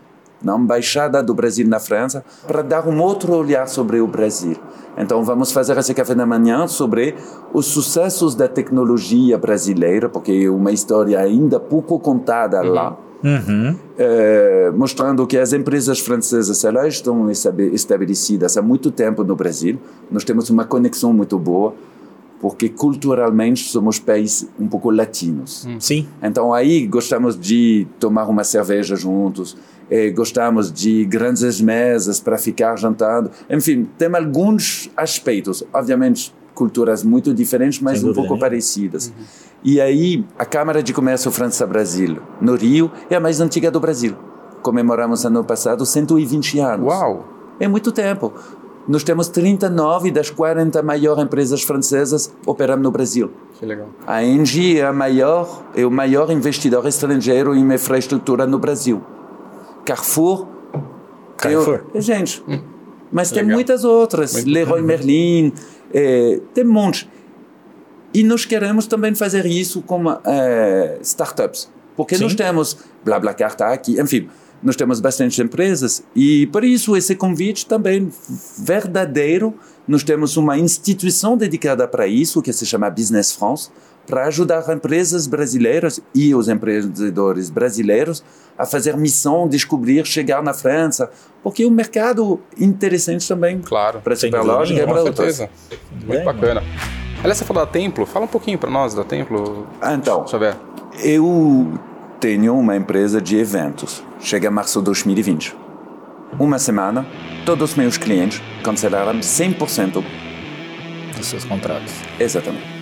na Embaixada do Brasil na França, para dar um outro olhar sobre o Brasil. Então, vamos fazer esse café da manhã sobre os sucessos da tecnologia brasileira, porque é uma história ainda pouco contada uhum. lá. Uhum. É, mostrando que as empresas francesas elas estão estabelecidas há muito tempo no Brasil. Nós temos uma conexão muito boa porque culturalmente somos países um pouco latinos. Sim. Então aí gostamos de tomar uma cerveja juntos, eh, gostamos de grandes mesas para ficar jantando. Enfim, tem alguns aspectos, obviamente culturas muito diferentes, mas um pouco parecidas. Uhum. E aí a Câmara de Comércio França-Brasil no Rio é a mais antiga do Brasil. Comemoramos ano passado 120 anos. Uau! É muito tempo. Nós temos 39 das 40 maiores empresas francesas operando no Brasil. Que legal. A Engie é, a maior, é o maior investidor estrangeiro em infraestrutura no Brasil. Carrefour. Carrefour. É, gente, hum. mas legal. tem muitas outras. Muito Leroy bom. Merlin, é, tem um monte. E nós queremos também fazer isso com é, startups. Porque Sim. nós temos BlaBlaCar está aqui, enfim nós temos bastante empresas e por isso esse convite também verdadeiro. Nós temos uma instituição dedicada para isso que se chama Business France para ajudar empresas brasileiras e os empreendedores brasileiros a fazer missão, descobrir, chegar na França, porque é um mercado interessante também claro, para a Superlógica e para outras. certeza. Muito bacana. Aliás, você falou da Templo, fala um pouquinho para nós da Templo. Ah, então, saber. eu tenho uma empresa de eventos. Chega março de 2020. Uma semana, todos os meus clientes cancelaram 100% dos seus contratos. Exatamente.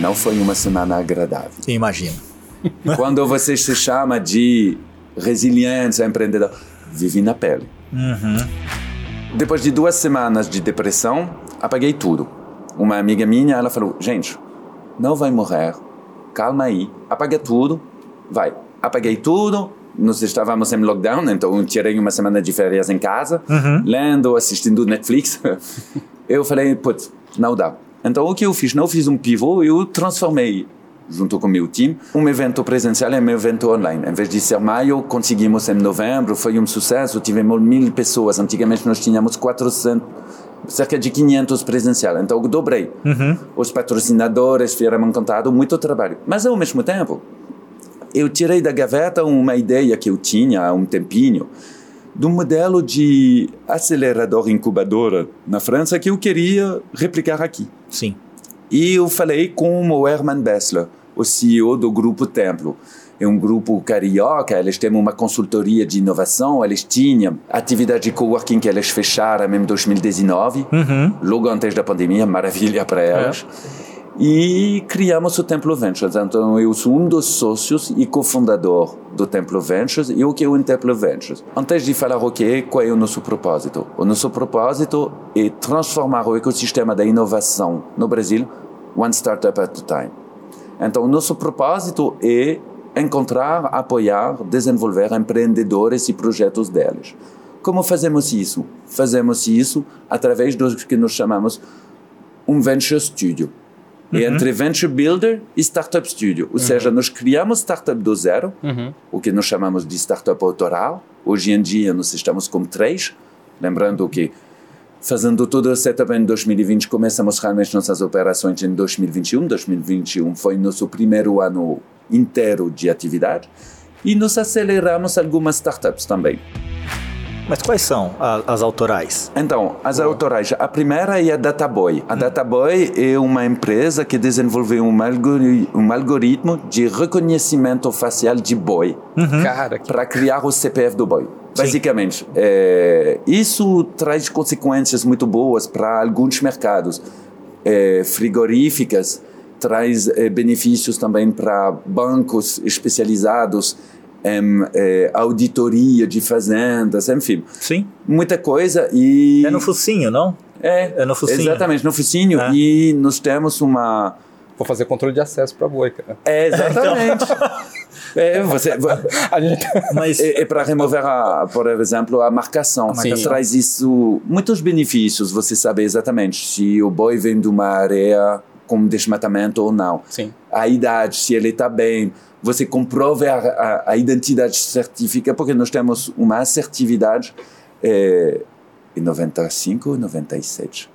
Não foi uma semana agradável. Imagina. Quando você se chama de resiliência, empreendedor, vive na pele. Uhum. Depois de duas semanas de depressão, apaguei tudo. Uma amiga minha, ela falou, gente, não vai morrer, calma aí, apaga tudo, vai. Apaguei tudo, nós estávamos em lockdown, então tirei uma semana de férias em casa, uhum. lendo, assistindo Netflix. eu falei, putz, não dá. Então o que eu fiz? Não fiz um pivô, eu transformei junto com o meu time, um evento presencial em um evento online. Em vez de ser maio, conseguimos em novembro, foi um sucesso, tivemos mil pessoas. Antigamente nós tínhamos 400, cerca de 500 presencial. Então eu dobrei. Uhum. Os patrocinadores fizeram encantado, muito trabalho. Mas ao mesmo tempo, eu tirei da gaveta uma ideia que eu tinha há um tempinho de um modelo de acelerador incubadora na França que eu queria replicar aqui. Sim. E eu falei com o Herman Bessler, o CEO do Grupo Templo. É um grupo carioca, eles têm uma consultoria de inovação, eles tinham atividade de coworking que eles fecharam em 2019, uhum. logo antes da pandemia, maravilha para elas. É e criamos o Templo Ventures. Então, eu sou um dos sócios e cofundador do Templo Ventures. E o que é o Templo Ventures? Antes de falar o que é, qual é o nosso propósito? O nosso propósito é transformar o ecossistema da inovação no Brasil, one startup at a time. Então, o nosso propósito é encontrar, apoiar, desenvolver empreendedores e projetos deles. Como fazemos isso? Fazemos isso através do que nós chamamos um Venture Studio. Uhum. entre Venture Builder e Startup Studio. Ou uhum. seja, nós criamos startup do zero, uhum. o que nós chamamos de startup autoral. Hoje em dia nós estamos com três. Lembrando que fazendo todo o setup em 2020, começamos realmente nossas operações em 2021. 2021 foi nosso primeiro ano inteiro de atividade. E nós aceleramos algumas startups também. Mas quais são a, as autorais? Então, as autorais. A primeira é a Databoy. A hum. Databoy é uma empresa que desenvolveu um, um algoritmo de reconhecimento facial de boi. Uhum. Para criar o CPF do boi. Basicamente, é, isso traz consequências muito boas para alguns mercados. É, frigoríficas, traz é, benefícios também para bancos especializados é, auditoria de fazendas, enfim. Sim. Muita coisa e... É no focinho, não? É, é no focinho. Exatamente, no focinho. É. E nós temos uma... Vou fazer controle de acesso para a boi, cara. É, exatamente. é, você, gente... Mas... é, é para remover, a, por exemplo, a marcação. Sim. Traz isso, muitos benefícios, você sabe exatamente se o boi vem de uma área com desmatamento ou não. Sim. A idade, se ele está bem, você comprova a, a, a, identidade certifica, porque nós temos uma assertividade é, em 95, 97%.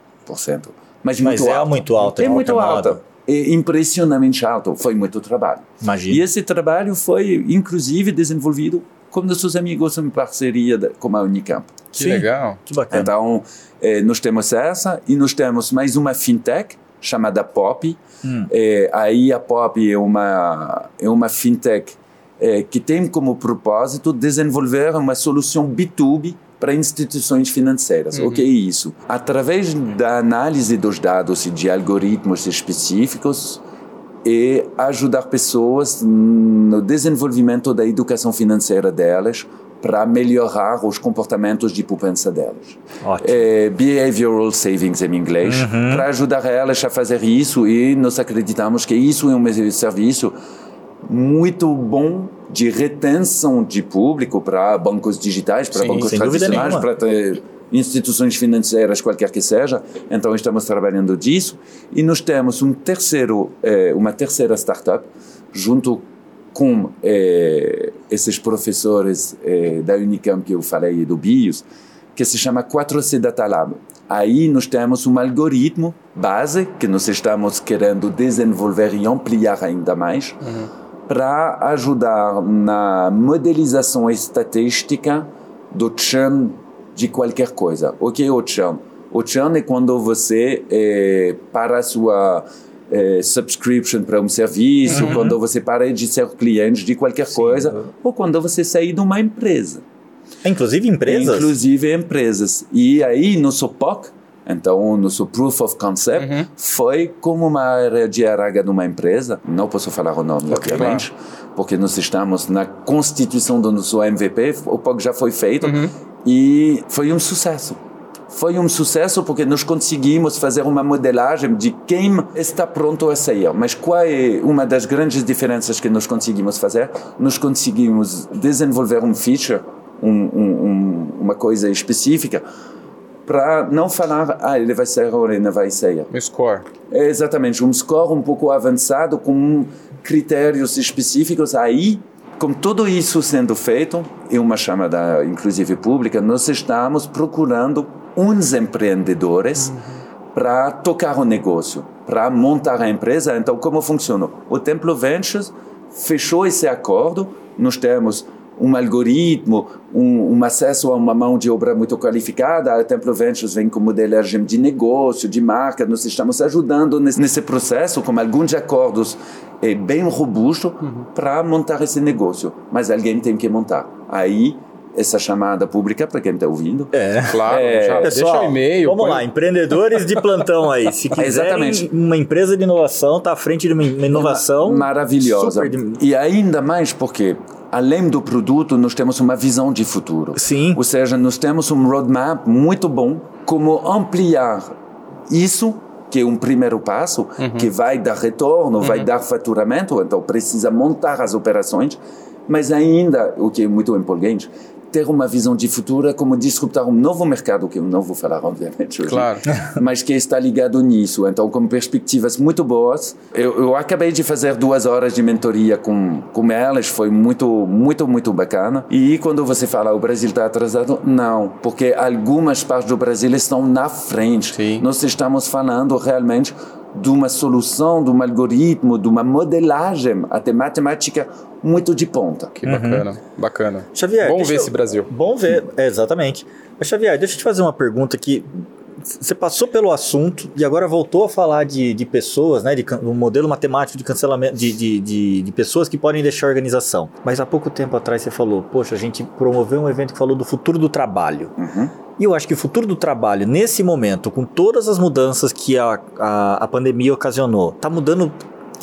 Mas, Mas muito é alto. muito alta. É muito alta. É impressionantemente alto. Foi muito trabalho. Imagina. E esse trabalho foi, inclusive, desenvolvido com nossos amigos em parceria com a Unicamp. Que Sim. legal. Que bacana. Então, é, nós temos essa e nós temos mais uma fintech chamada Pop. Hum. É, aí a Pop é uma, é uma fintech é, que tem como propósito desenvolver uma solução B2B para instituições financeiras. Uhum. O que é isso? Através da análise dos dados e de algoritmos específicos, e ajudar pessoas no desenvolvimento da educação financeira delas para melhorar os comportamentos de poupança delas. É, behavioral savings em inglês, uhum. para ajudar elas a fazer isso e nós acreditamos que isso é um serviço muito bom de retenção de público para bancos digitais, para bancos tradicionais, para instituições financeiras, qualquer que seja. Então estamos trabalhando disso e nós temos um terceiro, eh, uma terceira startup junto com eh, esses professores eh, da Unicamp que eu falei do BIOS, que se chama 4C Data Lab. Aí nós temos um algoritmo base que nós estamos querendo desenvolver e ampliar ainda mais. Uhum para ajudar na modelização estatística do churn de qualquer coisa. O que é o churn? O churn é quando você é, para a sua é, subscription para um serviço, uhum. quando você para de ser cliente de qualquer Sim. coisa, ou quando você sair de uma empresa. Inclusive empresas? Inclusive empresas. E aí, no SOPOC, então, nosso proof of concept uhum. foi como uma área de RH de uma empresa. Não posso falar o nome, okay, obviamente, claro. porque nós estamos na constituição do nosso MVP. O POC já foi feito uhum. e foi um sucesso. Foi um sucesso porque nós conseguimos fazer uma modelagem de quem está pronto a sair. Mas qual é uma das grandes diferenças que nós conseguimos fazer? Nós conseguimos desenvolver um feature, um, um, uma coisa específica, para não falar, ah, ele vai sair ou ele não vai sair. Um score. É exatamente, um score um pouco avançado com critérios específicos. Aí, com tudo isso sendo feito, e uma chamada, inclusive pública, nós estamos procurando uns empreendedores uhum. para tocar o negócio, para montar a empresa. Então, como funciona? O Templo Ventures fechou esse acordo, nós temos um algoritmo, um, um, acesso a uma mão de obra muito qualificada. A Templo Ventures vem com modelagem de negócio, de marca. Nós estamos ajudando nesse, nesse processo com alguns acordos é, bem robustos uhum. para montar esse negócio. Mas alguém tem que montar. Aí essa chamada pública para quem está ouvindo. É, claro. É, já, pessoal, deixa o e-mail. Vamos põe... lá, empreendedores de plantão aí. Se quiserem Exatamente. uma empresa de inovação, está à frente de uma inovação maravilhosa. De... E ainda mais porque além do produto, nós temos uma visão de futuro. Sim. Ou seja, nós temos um roadmap muito bom como ampliar isso que é um primeiro passo, uhum. que vai dar retorno, uhum. vai dar faturamento, então precisa montar as operações, mas ainda, o que é muito empolgante, ter uma visão de futuro é como disruptar um novo mercado, que eu não vou falar, obviamente, hoje, claro. mas que está ligado nisso. Então, com perspectivas muito boas. Eu, eu acabei de fazer duas horas de mentoria com, com elas, foi muito, muito, muito bacana. E quando você fala o Brasil está atrasado, não, porque algumas partes do Brasil estão na frente. Sim. Nós estamos falando realmente de uma solução, de um algoritmo, de uma modelagem, até matemática muito de ponta. Que bacana, uhum. bacana. Xavier, bom ver eu, esse Brasil. Bom ver, é, exatamente. Mas Xavier, deixa eu te fazer uma pergunta que você passou pelo assunto e agora voltou a falar de, de pessoas, né? De um modelo matemático de cancelamento de, de, de, de, pessoas que podem deixar a organização. Mas há pouco tempo atrás você falou, poxa, a gente promoveu um evento que falou do futuro do trabalho. Uhum. E eu acho que o futuro do trabalho, nesse momento, com todas as mudanças que a, a, a pandemia ocasionou, está mudando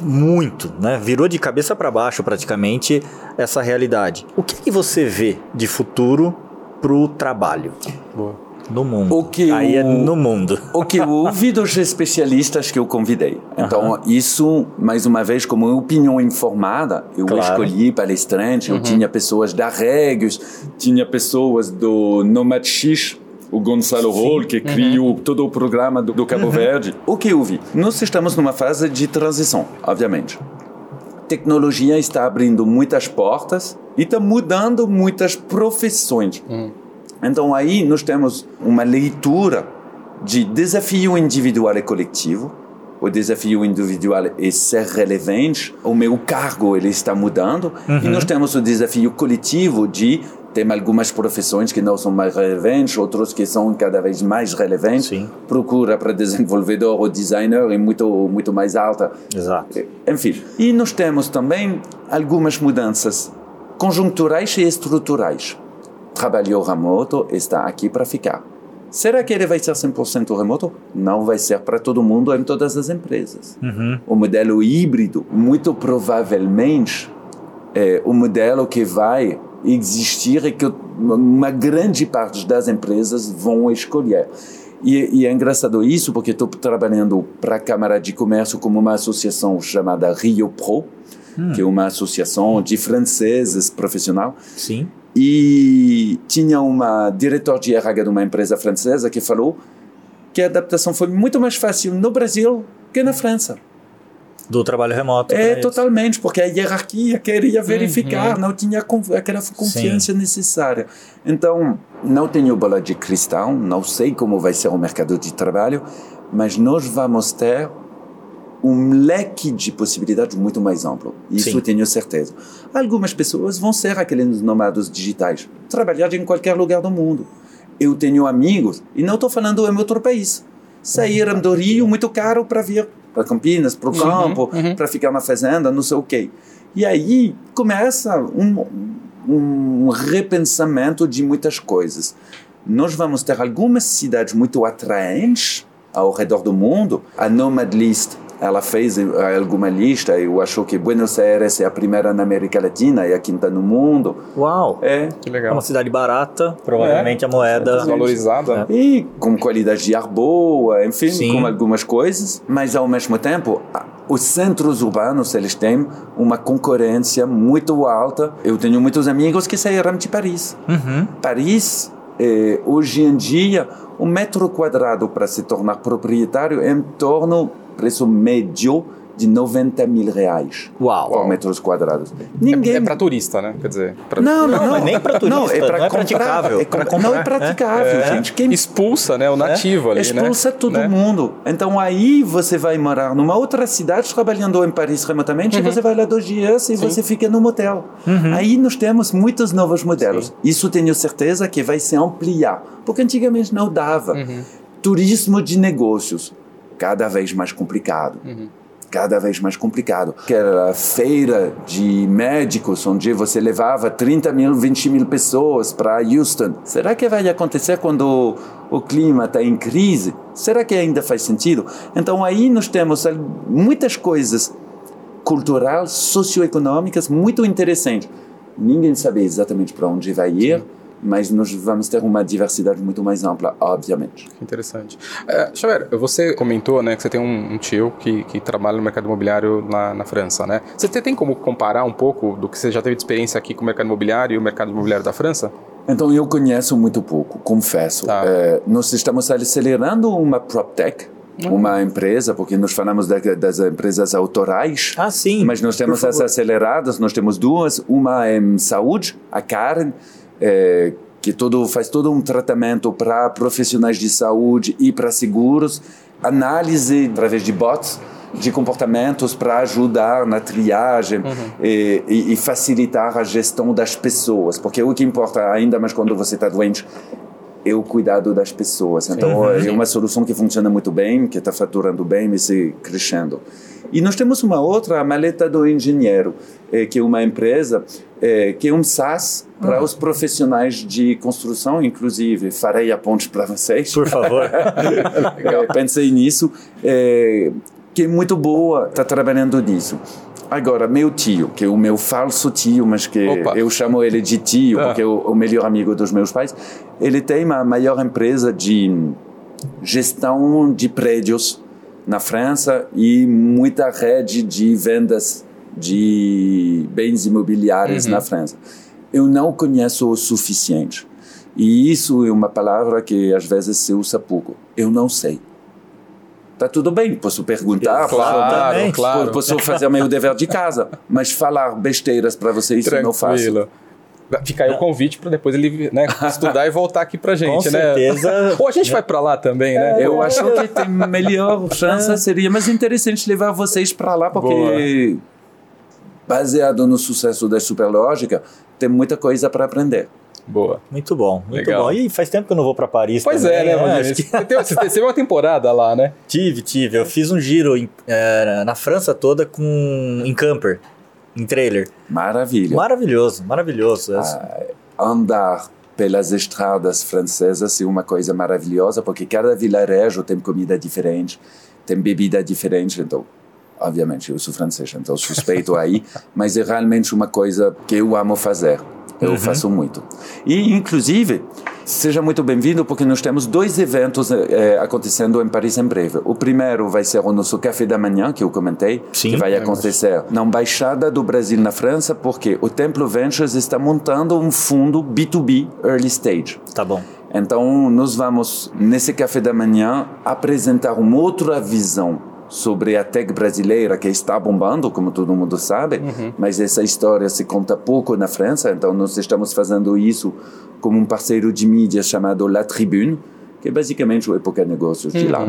muito, né? Virou de cabeça para baixo praticamente essa realidade. O que, que você vê de futuro para o trabalho? Boa. No mundo. O que Aí o, é no mundo. O que eu ouvi dos especialistas que eu convidei. Então, uhum. isso, mais uma vez, como opinião informada, eu claro. escolhi palestrante, uhum. eu tinha pessoas da Regios, tinha pessoas do Nomad X, o Gonçalo Roll, que criou todo o programa do, do Cabo Verde. O que eu vi? Nós estamos numa fase de transição, obviamente. Tecnologia está abrindo muitas portas e está mudando muitas profissões. Então aí nós temos uma leitura de desafio individual e coletivo. O desafio individual é ser relevante. O meu cargo ele está mudando e nós temos o desafio coletivo de tem algumas profissões que não são mais relevantes, outras que são cada vez mais relevantes. Sim. Procura para desenvolvedor ou designer é muito muito mais alta. Exato. Enfim, e nós temos também algumas mudanças conjunturais e estruturais. Trabalho remoto está aqui para ficar. Será que ele vai ser 100% remoto? Não vai ser para todo mundo em todas as empresas. O modelo híbrido, muito provavelmente, é o modelo que vai existir e que uma grande parte das empresas vão escolher. E, e é engraçado isso, porque estou trabalhando para a Câmara de Comércio como uma associação chamada Rio Pro, que é uma associação de franceses profissional. Sim. E tinha uma diretor de RH de uma empresa francesa que falou que a adaptação foi muito mais fácil no Brasil que na França. Do trabalho remoto. É, eles. totalmente, porque a hierarquia queria verificar, não tinha aquela confiança necessária. Então, não tenho bola de cristal, não sei como vai ser o mercado de trabalho, mas nós vamos ter um leque de possibilidades muito mais amplo. Isso Sim. eu tenho certeza. Algumas pessoas vão ser aqueles nomados digitais, trabalhar em qualquer lugar do mundo. Eu tenho amigos, e não estou falando em outro país, saíram do Rio muito caro para vir para Campinas, para o campo, para ficar na fazenda, não sei o quê. E aí começa um, um repensamento de muitas coisas. Nós vamos ter algumas cidades muito atraentes ao redor do mundo. A Nomad List, ela fez eh, alguma lista e eu acho que Buenos Aires é a primeira na América Latina e a quinta no mundo. Uau! É, Que É legal. uma cidade barata, provavelmente a moeda. Desvalorizada. né? E com qualidade de ar boa, enfim, Sim. com algumas coisas, mas ao mesmo tempo, a- os centros urbanos, eles têm uma concorrência muito alta. Eu tenho muitos amigos que saíram de Paris. Uhum. Paris, eh, hoje em dia, um metro quadrado para se tornar proprietário é em torno, preço médio, de 90 mil reais Uau! por metros quadrados. É, Ninguém é pra turista, né? Quer dizer, pra- não, não, não. mas nem pra turista, Não, é não é praticável. é Pra com- comprar, não é praticável, é. gente. Quem expulsa, né? O nativo ali, né? expulsa todo Né? mundo. Então aí você vai morar numa outra cidade, trabalhando em Paris remotamente, Uhum. e você vai lá dois dias e você fica num motel. Aí nós temos muitos novos modelos. Isso tenho certeza que vai se ampliar, porque antigamente não dava. Uhum. Turismo de negócios, cada vez mais complicado. Cada vez mais complicado. Que era a feira de médicos, onde você levava 30 mil, 20 mil pessoas para Houston. Será que vai acontecer quando o clima está em crise? Será que ainda faz sentido? Então aí nós temos muitas coisas culturais, socioeconômicas muito interessantes. Ninguém sabe exatamente para onde vai ir, mas nós vamos ter uma diversidade muito mais ampla, obviamente. Interessante. É, Xavier, você comentou né, que você tem um, um tio que, que trabalha no mercado imobiliário na, na França, né? Você te- tem como comparar um pouco do que você já teve de experiência aqui com o mercado imobiliário e o mercado imobiliário da França? Então eu conheço muito pouco, confesso. Tá. Eh, nós estamos acelerando uma PropTech, uma empresa, porque nós falamos da- das empresas autorais. Ah, sim. Mas nós temos as aceleradas, nós temos duas, uma em saúde, a Karen, eh, que todo, faz todo um tratamento para profissionais de saúde e para seguros, análise através de bots de comportamentos para ajudar na triagem e, e- e facilitar a gestão das pessoas, porque o que importa ainda mais quando você está doente é o cuidado das pessoas. Então, é uma solução que funciona muito bem, que está faturando bem e se crescendo. E nós temos uma outra, a Maleta do Engenheiro, eh, que é uma empresa eh, que é um SaaS para os profissionais de construção, inclusive. Farei a ponte para vocês. Por favor. É, pensei nisso, é, que é muito boa, está trabalhando nisso. Agora, meu tio, que é o meu falso tio, mas que Opa. eu chamo ele de tio, Ah. porque é o, o melhor amigo dos meus pais, ele tem a maior empresa de gestão de prédios na França e muita rede de vendas de bens imobiliários na França. Eu não conheço o suficiente. E isso é uma palavra que às vezes se usa pouco. Eu não sei. Tá tudo bem, posso perguntar, Claro, claro. posso fazer meu dever de casa, mas falar besteiras para você isso eu não faço. Tranquilo. Fica aí o convite para depois ele né, estudar e voltar aqui pra gente, Com né? certeza. Ou a gente vai para lá também, né? Eu acho que tem melhor chance seria mais interessante levar vocês para lá porque baseado no sucesso da Superlógica tem muita coisa para aprender. Boa. Muito bom, muito Legal. bom. E faz tempo que eu não vou pra Paris Pois também, é, né, acho que- Você teve- uma temporada lá, né? Tive, tive. Eu fiz um giro em- eh, na França toda com em camper, em trailer. Maravilha. Maravilhoso, maravilhoso. andar pelas estradas francesas é uma coisa maravilhosa, porque cada vilarejo tem comida diferente, tem bebida diferente, então, obviamente, eu sou francês, então suspeito aí, mas é realmente uma coisa que eu amo fazer. Eu faço muito. E, inclusive, seja muito bem-vindo, porque nós temos dois eventos eh, acontecendo em Paris em breve. O primeiro vai ser o nosso café da manhã, que eu comentei, Sim, que vai acontecer na Embaixada do Brasil na França, porque o Templo Ventures está montando um fundo B2B Early Stage. Tá bom. Então, nós vamos, nesse café da manhã, apresentar uma outra visão sobre a tech brasileira que está bombando, como todo mundo sabe, mas essa história se conta pouco na França, então nós estamos fazendo isso como um parceiro de mídia chamado La Tribune, que é basicamente o Época Negócios de lá.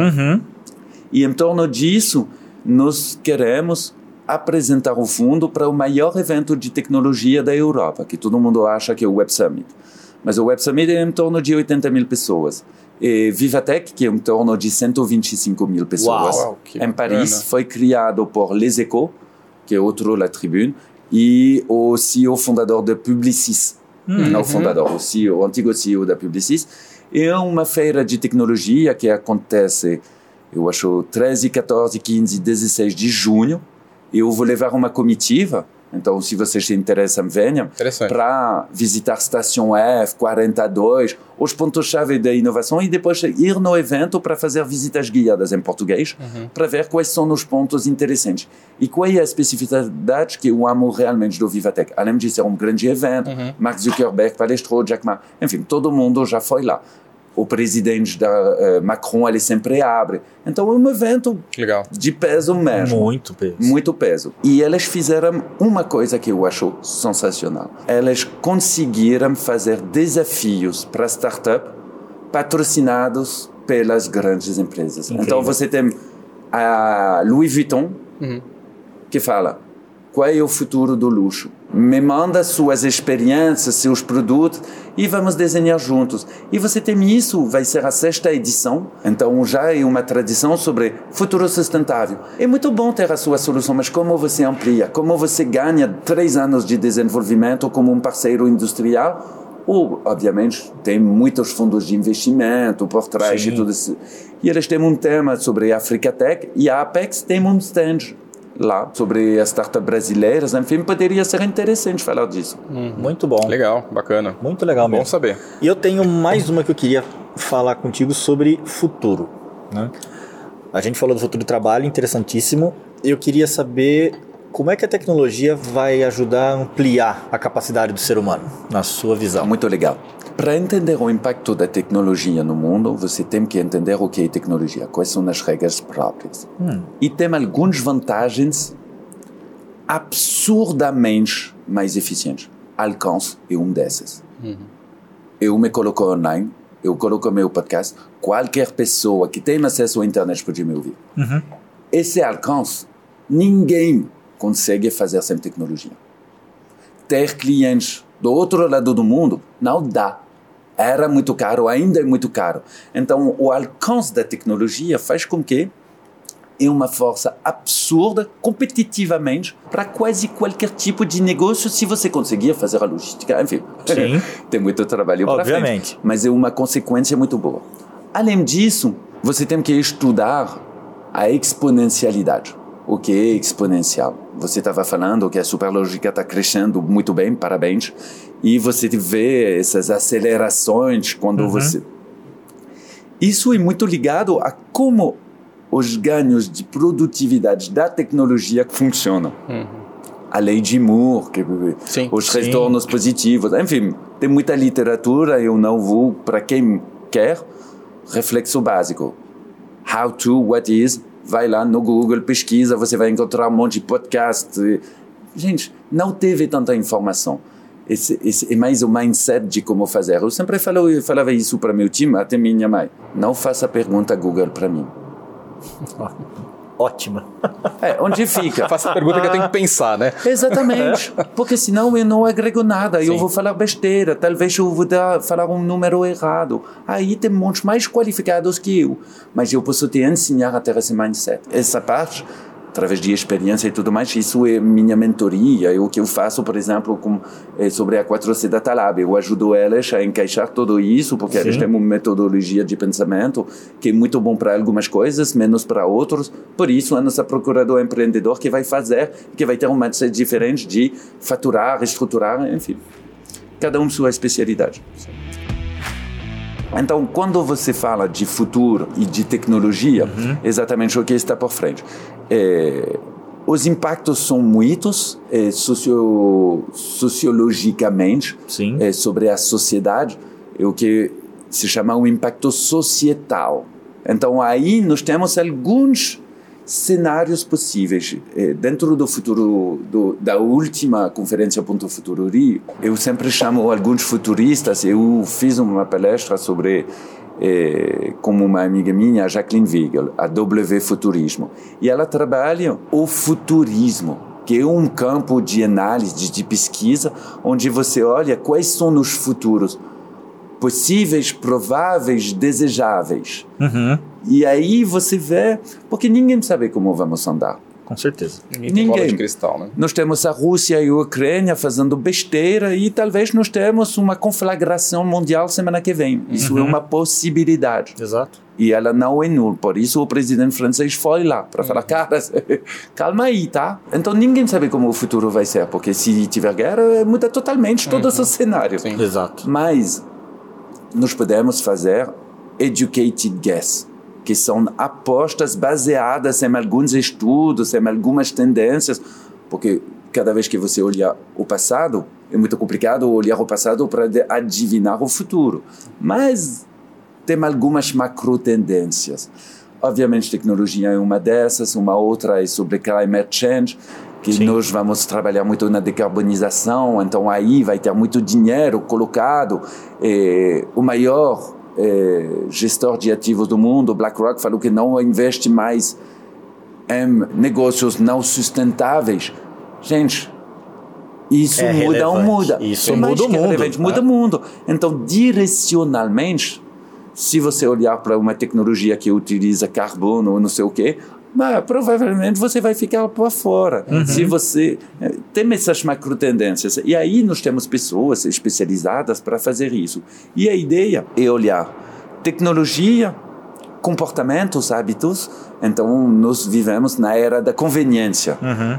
E em torno disso, nós queremos apresentar o fundo para o maior evento de tecnologia da Europa, que todo mundo acha que é o Web Summit. Mas o Web Summit é em torno de 80 mil pessoas. E Vivatech, que é em torno de 125 mil pessoas. Uau, em Paris, foi criado por Les Echos, que é outro La Tribune, e o CEO fundador da Publicis. Não o fundador, o, CEO, o antigo CEO da Publicis. É uma feira de tecnologia que acontece, eu acho, 13, 14, 15, 16 de junho. Eu vou levar uma comitiva, então se vocês se interessam, venham para visitar a Estação F, 42, os pontos-chave da inovação e depois ir no evento para fazer visitas guiadas em português, para ver quais são os pontos interessantes. E qual é a especificidade que eu amo realmente do Vivatech. Além de ser um grande evento, Mark Zuckerberg palestrou, Jack Ma, enfim, todo mundo já foi lá. O presidente da eh, Macron, ele sempre abre. Então é um evento Legal. de peso mesmo. Muito peso. Muito peso. E eles fizeram uma coisa que eu acho sensacional. Eles conseguiram fazer desafios para startup patrocinados pelas grandes empresas. Incrível. Então você tem a Louis Vuitton que fala qual é o futuro do luxo. Me manda suas experiências, seus produtos e vamos desenhar juntos. E você tem isso, vai ser a sexta edição, então já é uma tradição sobre futuro sustentável. É muito bom ter a sua solução, mas como você amplia? Como você ganha três anos de desenvolvimento como um parceiro industrial? Ou, obviamente, tem muitos fundos de investimento por trás Sim. de tudo isso. E eles têm um tema sobre a Africa Tech e a Apex tem um stand lá sobre as startups brasileiras. Enfim, poderia ser interessante falar disso. Muito bom. Legal, bacana. Muito legal Bom mesmo. saber. E eu tenho mais uma que eu queria falar contigo sobre futuro. né? A gente falou do futuro do trabalho, interessantíssimo. Eu queria saber como é que a tecnologia vai ajudar a ampliar a capacidade do ser humano, na sua visão. Muito legal. Para entender o impacto da tecnologia no mundo, você tem que entender o que é tecnologia, quais são as regras próprias. E tem algumas vantagens absurdamente mais eficientes. Alcance é um dessas. Eu me coloco online, eu coloco meu podcast, qualquer pessoa que tem acesso à internet pode me ouvir. Esse alcance, ninguém consegue fazer sem tecnologia ter clientes do outro lado do mundo não dá. Era muito caro, ainda é muito caro. Então, o alcance da tecnologia faz com que é uma força absurda competitivamente para quase qualquer tipo de negócio se você conseguir fazer a logística. Enfim, tem muito trabalho para frente. Mas é uma consequência muito boa. Além disso, você tem que estudar a exponencialidade. O que é exponencial? Você estava falando que a superlógica está crescendo muito bem, parabéns. E você vê essas acelerações quando você. Isso é muito ligado a como os ganhos de produtividade da tecnologia funcionam. a lei de Moore, que, Sim, os sim. retornos positivos. Enfim, tem muita literatura. Eu não vou, para quem quer, reflexo básico. How to, what is, vai lá no Google, pesquisa, você vai encontrar um monte de podcast. Gente, não teve tanta informação. Esse, esse é mais o mindset de como fazer. Eu sempre falo, eu falava isso para meu time, até minha mãe. Não faça pergunta Google para mim. Ótima. É, onde fica? Faça a pergunta que eu tenho que pensar, né? Exatamente, porque senão eu não agrego nada, eu vou falar besteira, talvez eu vou dar, falar um número errado. Aí tem montes mais qualificados que eu, mas eu posso te ensinar a ter esse mindset. Essa parte, através de experiência e tudo mais, isso é minha mentoria, é o que eu faço, por exemplo, com, é, sobre a 4C Data Lab. Eu ajudo elas a encaixar tudo isso, porque elas têm uma metodologia de pensamento que é muito bom para algumas coisas, menos para outros. Por isso, a nossa procurador empreendedor que vai fazer, que vai ter um mindset diferente de faturar, estruturar, enfim. Cada um sua especialidade. Então, quando você fala de futuro e de tecnologia, exatamente o que está por frente. É, os impactos são muitos, é, socio, sociologicamente, é, sobre a sociedade, é o que se chama um impacto societal. Então, aí nós temos alguns cenários possíveis. Eh, Dentro do futuro, do, da última conferência Ponto Futuro Rio, eu sempre chamo alguns futuristas. Eu fiz uma palestra sobre, eh, como uma amiga minha, a Jacqueline Wiegel, a W Futurismo. E ela trabalha o futurismo, que é um campo de análise, de pesquisa, onde você olha quais são os futuros possíveis, prováveis, desejáveis. Uhum. E aí você vê, porque ninguém sabe como vamos andar. Com certeza. Ninguém tem bola de cristal, né? Nós temos a Rússia e a Ucrânia fazendo besteira e talvez nós temos uma conflagração mundial semana que vem. Isso é uma possibilidade. Exato. E ela não é nula. Por isso o presidente francês foi lá para falar, cara, calma aí, tá? Então ninguém sabe como o futuro vai ser, porque se tiver guerra, muda totalmente todo esse cenário. Sim. Exato. Mas nós podemos fazer educated guess, que são apostas baseadas em alguns estudos, em algumas tendências, porque cada vez que você olha o passado, é muito complicado olhar o passado para adivinhar o futuro. Mas tem algumas macro tendências. Obviamente, tecnologia é uma dessas, uma outra é sobre climate change, que Sim. nós vamos trabalhar muito na decarbonização, então aí vai ter muito dinheiro colocado. Eh, o maior eh, gestor de ativos do mundo, BlackRock, falou que não investe mais em negócios não sustentáveis. Gente, isso É muda ou muda. Isso É muda o que mundo, relevante, muda né? o mundo. Então, direcionalmente, se você olhar para uma tecnologia que utiliza carbono ou não sei o quê, mas provavelmente você vai ficar para fora. Uhum. Se você eh, tem essas macro tendências. E aí nós temos pessoas especializadas para fazer isso. E a ideia é olhar tecnologia, comportamentos, hábitos. Então nós vivemos na era da conveniência.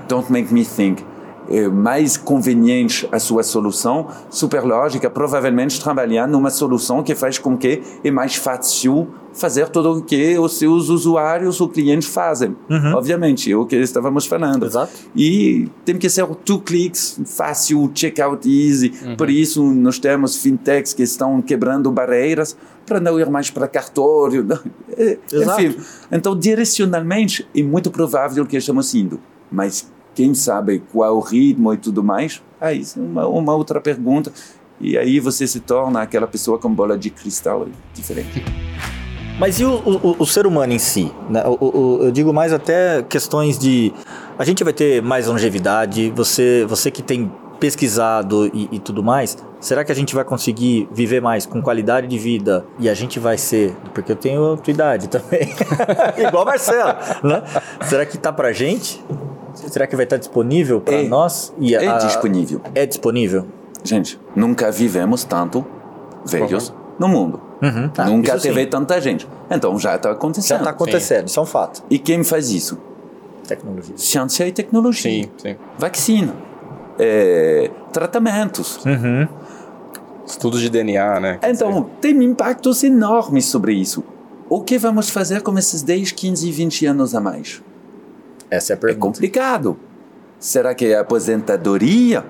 Don't make me think mais conveniente a sua solução, super lógica, provavelmente trabalhar numa solução que faz com que é mais fácil fazer tudo o que os seus usuários ou clientes fazem. Obviamente, é o que estávamos falando. Exato. E tem que ser two cliques, fácil, checkout easy. Por isso, nós temos fintechs que estão quebrando barreiras para não ir mais para cartório. É, Exato. Enfim, então, direcionalmente, é muito provável que estamos indo. Mas quem sabe qual o ritmo e tudo mais, aí isso é uma, uma outra pergunta. E aí você se torna aquela pessoa com bola de cristal diferente. Mas e o, o, o ser humano em si? né? O- eu digo mais até questões de. A gente vai ter mais longevidade, você, você que tem pesquisado e, e tudo mais, será que a gente vai conseguir viver mais com qualidade de vida e a gente vai ser. Porque eu tenho a tua idade também. Igual Marcelo, né? Será que tá pra gente? Será que vai estar disponível para É. nós? E É a- disponível. É disponível? Gente, nunca vivemos tanto velhos no mundo. Uhum. Ah, nunca isso sim. teve tanta gente. Então já está Já acontecendo. está acontecendo, isso é um fato. E quem faz isso? Tecnologia. Ciência e tecnologia. Sim, sim. Vacina. é, tratamentos. Uhum. Estudos de DNA, né? Quer Então, tem impactos enormes sobre isso. O que vamos fazer com esses 10, 15, 20 anos a mais? Essa é a É pergunta. complicado. Será que é aposentadoria?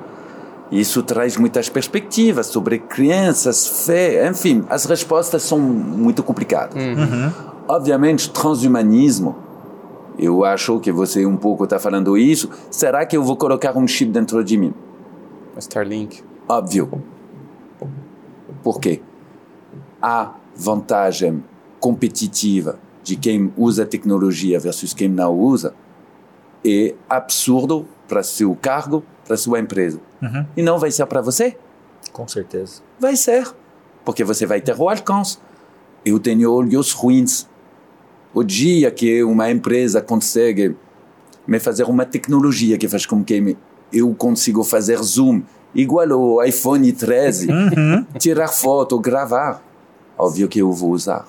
Isso traz muitas perspectivas sobre crenças, fé, enfim, as respostas são muito complicadas. Uhum. Obviamente, transhumanismo, eu acho que você um pouco está falando isso. Será que eu vou colocar um chip dentro de mim? Starlink. Óbvio. Por quê? A vantagem competitiva de quem usa tecnologia versus quem não usa é absurdo para seu cargo, para sua empresa. Uhum. E não vai ser para você? Com certeza. Vai ser, porque você vai ter o alcance. Eu tenho olhos ruins. O dia que uma empresa consegue me fazer uma tecnologia que faz com que eu consiga fazer zoom igual o iPhone 13, uhum. tirar foto, gravar, óbvio que eu vou usar.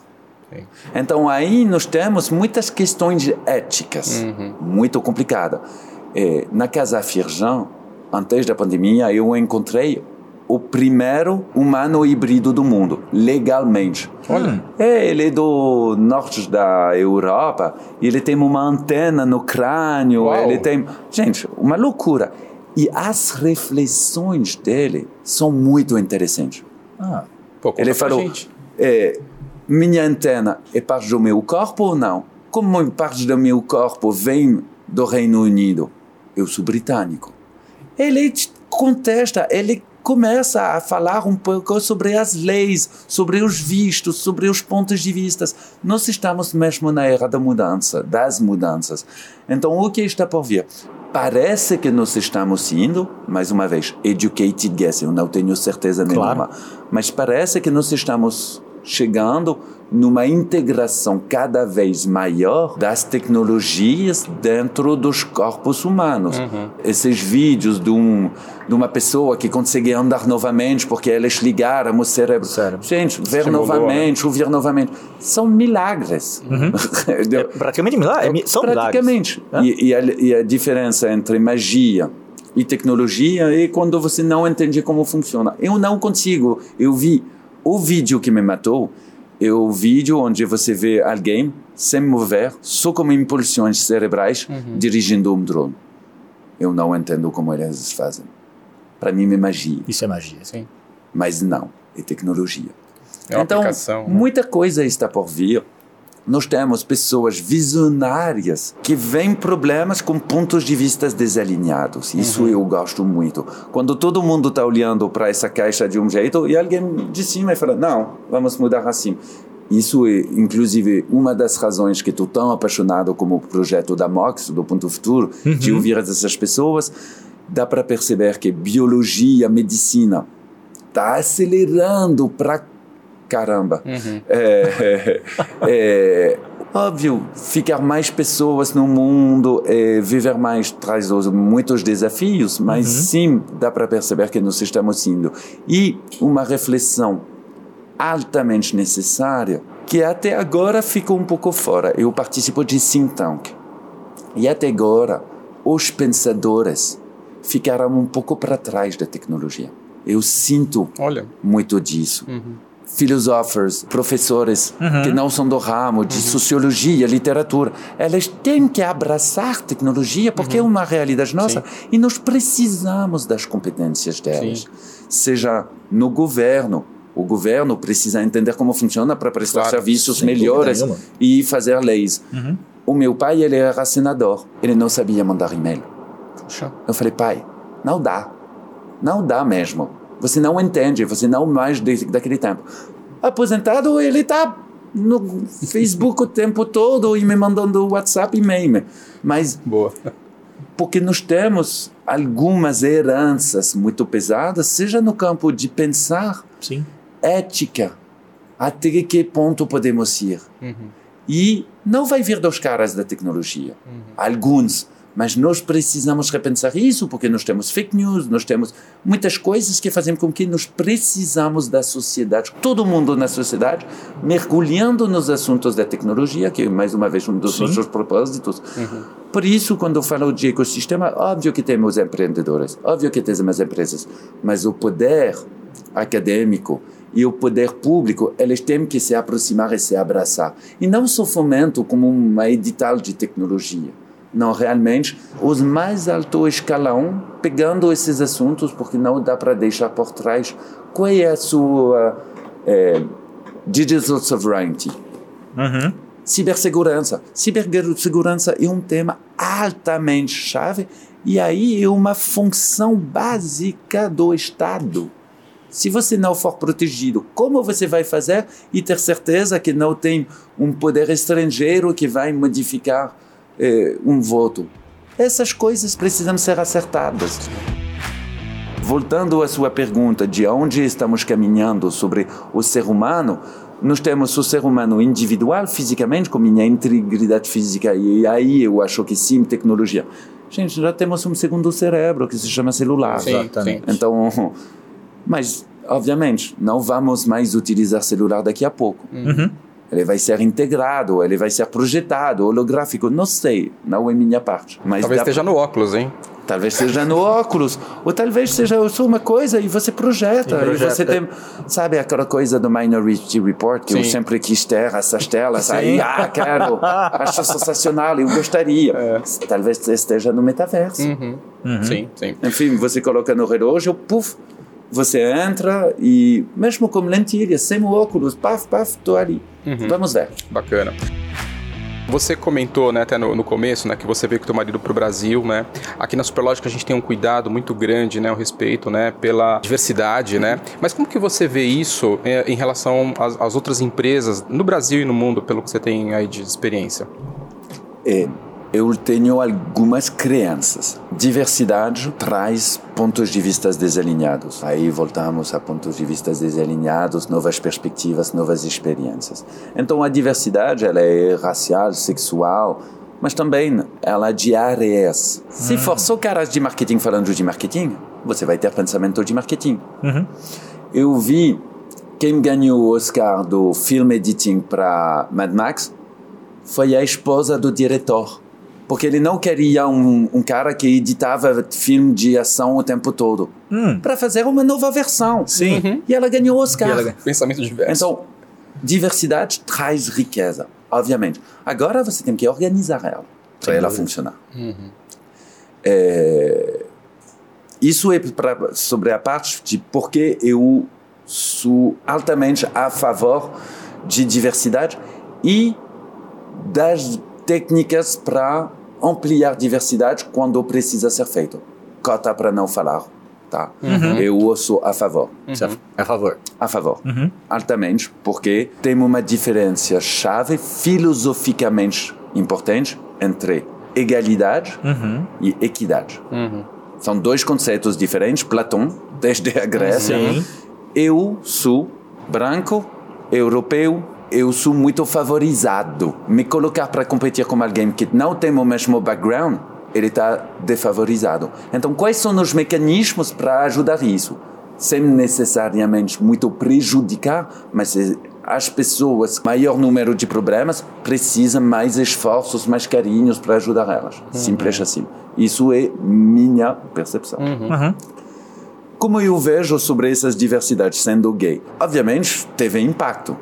Então aí nós temos muitas questões éticas, uhum. muito complicadas. É, na Casa Firjan, antes da pandemia, eu encontrei o primeiro humano híbrido do mundo, legalmente. Olha. É, ele é do norte da Europa, ele tem uma antena no crânio, Uau. ele tem... Gente, uma loucura. E as reflexões dele são muito interessantes. Ah, Pô, ele falou, é, minha antena é parte do meu corpo ou não? Como parte do meu corpo vem do Reino Unido? Eu sou britânico. Ele contesta, ele começa a falar um pouco sobre as leis, sobre os vistos, sobre os pontos de vista. Nós estamos mesmo na era da mudança, das mudanças. Então, o que está por vir? Parece que nós estamos indo, mais uma vez, educated guess, eu não tenho certeza nenhuma, claro. mas parece que nós estamos chegando numa integração cada vez maior das tecnologias dentro dos corpos humanos. Uhum. Esses vídeos de, um, de uma pessoa que consegue andar novamente porque eles ligaram o cérebro. cérebro. Gente, ver novamente, né? ouvir novamente. São milagres. Uhum. é praticamente milagres. São praticamente. milagres. E, e, a, e a diferença entre magia e tecnologia é quando você não entende como funciona. Eu não consigo. Eu vi o vídeo que me matou é o vídeo onde você vê alguém sem mover, só com impulsões cerebrais, uhum. dirigindo um drone. Eu não entendo como eles fazem. Para mim é magia. Isso é magia, sim. Mas não, é tecnologia. É então, aplicação, né? muita coisa está por vir nós temos pessoas visionárias que veem problemas com pontos de vista desalinhados. Isso uhum. eu gosto muito. Quando todo mundo está olhando para essa caixa de um jeito e alguém de cima fala: não, vamos mudar assim. Isso é, inclusive, uma das razões que estou tão apaixonado como o projeto da MOX, do Ponto Futuro, uhum. de ouvir essas pessoas. Dá para perceber que biologia, medicina, está acelerando para caramba. Uhum. É, é, óbvio, ficar mais pessoas no mundo, é, viver mais traz muitos desafios, mas uhum. sim dá para perceber que nós estamos indo. E uma reflexão altamente necessária que até agora ficou um pouco fora. Eu participo de think tank e até agora os pensadores ficaram um pouco para trás da tecnologia. Eu sinto Olha. muito disso. Uhum filósofos, professores uhum. que não são do ramo de uhum. sociologia, literatura, elas têm que abraçar tecnologia porque uhum. é uma realidade nossa Sim. e nós precisamos das competências delas. Sim. Seja no governo, o governo precisa entender como funciona para prestar claro. serviços melhores e fazer leis. Uhum. O meu pai, ele era senador, ele não sabia mandar e-mail. Puxa. Eu falei, pai, não dá, não dá mesmo você não entende, você não mais daquele tempo. Aposentado, ele está no Facebook o tempo todo e me mandando WhatsApp e meme. Mas Boa. porque nós temos algumas heranças muito pesadas, seja no campo de pensar, Sim. ética, até que ponto podemos ir. Uhum. E não vai vir dos caras da tecnologia. Uhum. Alguns mas nós precisamos repensar isso, porque nós temos fake news, nós temos muitas coisas que fazem com que nós precisamos da sociedade, todo mundo na sociedade, mergulhando nos assuntos da tecnologia, que é mais uma vez um dos Sim. nossos propósitos. Uhum. Por isso, quando eu falo de ecossistema, óbvio que temos empreendedores, óbvio que temos empresas, mas o poder acadêmico, e o poder público, eles têm que se aproximar e se abraçar. E não só fomento como uma edital de tecnologia Não, realmente, os mais alto escalão, pegando esses assuntos, porque não dá para deixar por trás, qual é a sua é, digital sovereignty? Uhum. Cibersegurança. Cibersegurança é um tema altamente chave e aí é uma função básica do Estado. Se você não for protegido, como você vai fazer e ter certeza que não tem um poder estrangeiro que vai modificar eh, um voto? Essas coisas precisam ser acertadas. Voltando à sua pergunta de onde estamos caminhando sobre o ser humano, nós temos o ser humano individual, fisicamente, com minha integridade física, e aí eu acho que sim, tecnologia. Gente, já temos um segundo cérebro que se chama celular. Sim, Exatamente. Então, mas, obviamente, não vamos mais utilizar celular daqui a pouco. Uhum. Ele vai ser integrado, ele vai ser projetado, holográfico, não sei, não é minha parte. Mas Talvez dá- esteja no óculos, hein? Talvez seja no óculos, ou talvez seja só uma coisa e você projeta. E projeta. E você tem, sabe aquela coisa do Minority Report, que eu Sim. sempre quis ter essas telas Sim. aí, ah, quero, acho sensacional, eu gostaria. Talvez esteja no metaverso. Uhum. Sim, sim. Enfim, você coloca no relógio, puf, você entra e mesmo com lentilha, sem o óculos, paf, paf, estou ali. Vamos ver. Bacana. Você comentou, né, até no, no começo, né, que você veio com teu marido para o Brasil, né? Aqui na Superlógica a gente tem um cuidado muito grande, né, o respeito, né, pela diversidade, né? Mas como que você vê isso eh, em relação às, às outras empresas no Brasil e no mundo, pelo que você tem aí de experiência? É, eu tenho algumas crenças. Diversidade traz pontos de vista desalinhados. Aí voltamos a pontos de vista desalinhados, novas perspectivas, novas experiências. Então a diversidade ela é racial, sexual, mas também ela é de áreas. Se for só caras de marketing falando de marketing, você vai ter pensamento de marketing. Uhum. Eu vi quem ganhou o Oscar do film editing para Mad Max foi a esposa do diretor. Porque ele não queria um, um cara que editava filme de ação o tempo todo. Hum. Para fazer uma nova versão. Sim. E ela ganhou o Oscar. E ela. Pensamento diverso. Então, diversidade traz riqueza, obviamente. Agora você tem que organizar ela para ela funcionar. É, isso é pra, sobre a parte de por que eu sou altamente a favor de diversidade e das técnicas para ampliar diversidade quando precisa ser feito. Cota para não falar, tá? Eu sou a favor é a favor. a favor, altamente, porque tem uma diferença chave filosoficamente importante entre egalidade e equidade. São dois conceitos diferentes. Platão, desde a Grécia. Eu sou branco, europeu, eu sou muito favorizado. Me colocar para competir com alguém que não tem o mesmo background, ele está defavorizado. Então, quais são os mecanismos para ajudar isso? Sem necessariamente muito prejudicar, mas eh, as pessoas, maior número de problemas, precisam mais esforços, mais carinhos para ajudar elas. Simples assim. Isso é minha percepção. Uhum. Como eu vejo sobre essas diversidades sendo gay? Obviamente, teve impacto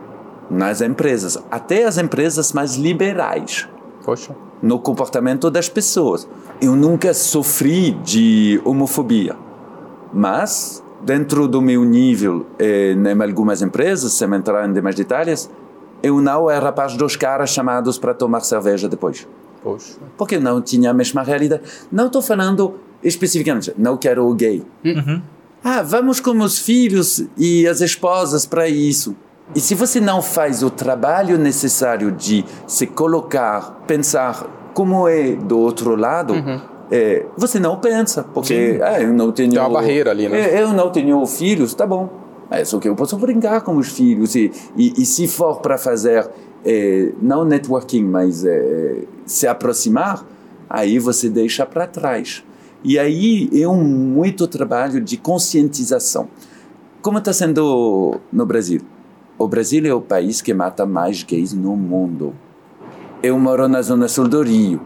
nas empresas, até as empresas mais liberais, Poxa. no comportamento das pessoas. Eu nunca sofri de homofobia, mas dentro do meu nível, eh, em algumas empresas, sem entrar em demais detalhes, eu não era parte dos caras chamados para tomar cerveja depois Poxa. porque não tinha a mesma realidade. Não estou falando especificamente, não quero o gay. Ah, vamos com os filhos e as esposas para isso. E se você não faz o trabalho necessário de se colocar, pensar como é do outro lado, é, você não pensa, porque ah, eu não tenho. Tem uma barreira ali, né? É, eu não tenho filhos, tá bom. É só que eu posso brincar com os filhos e, e, e se for para fazer é, não networking, mas é, se aproximar, aí você deixa para trás. E aí é um muito trabalho de conscientização. Como está sendo no Brasil? O Brasil é o país que mata mais gays no mundo. Eu moro na zona sul do Rio.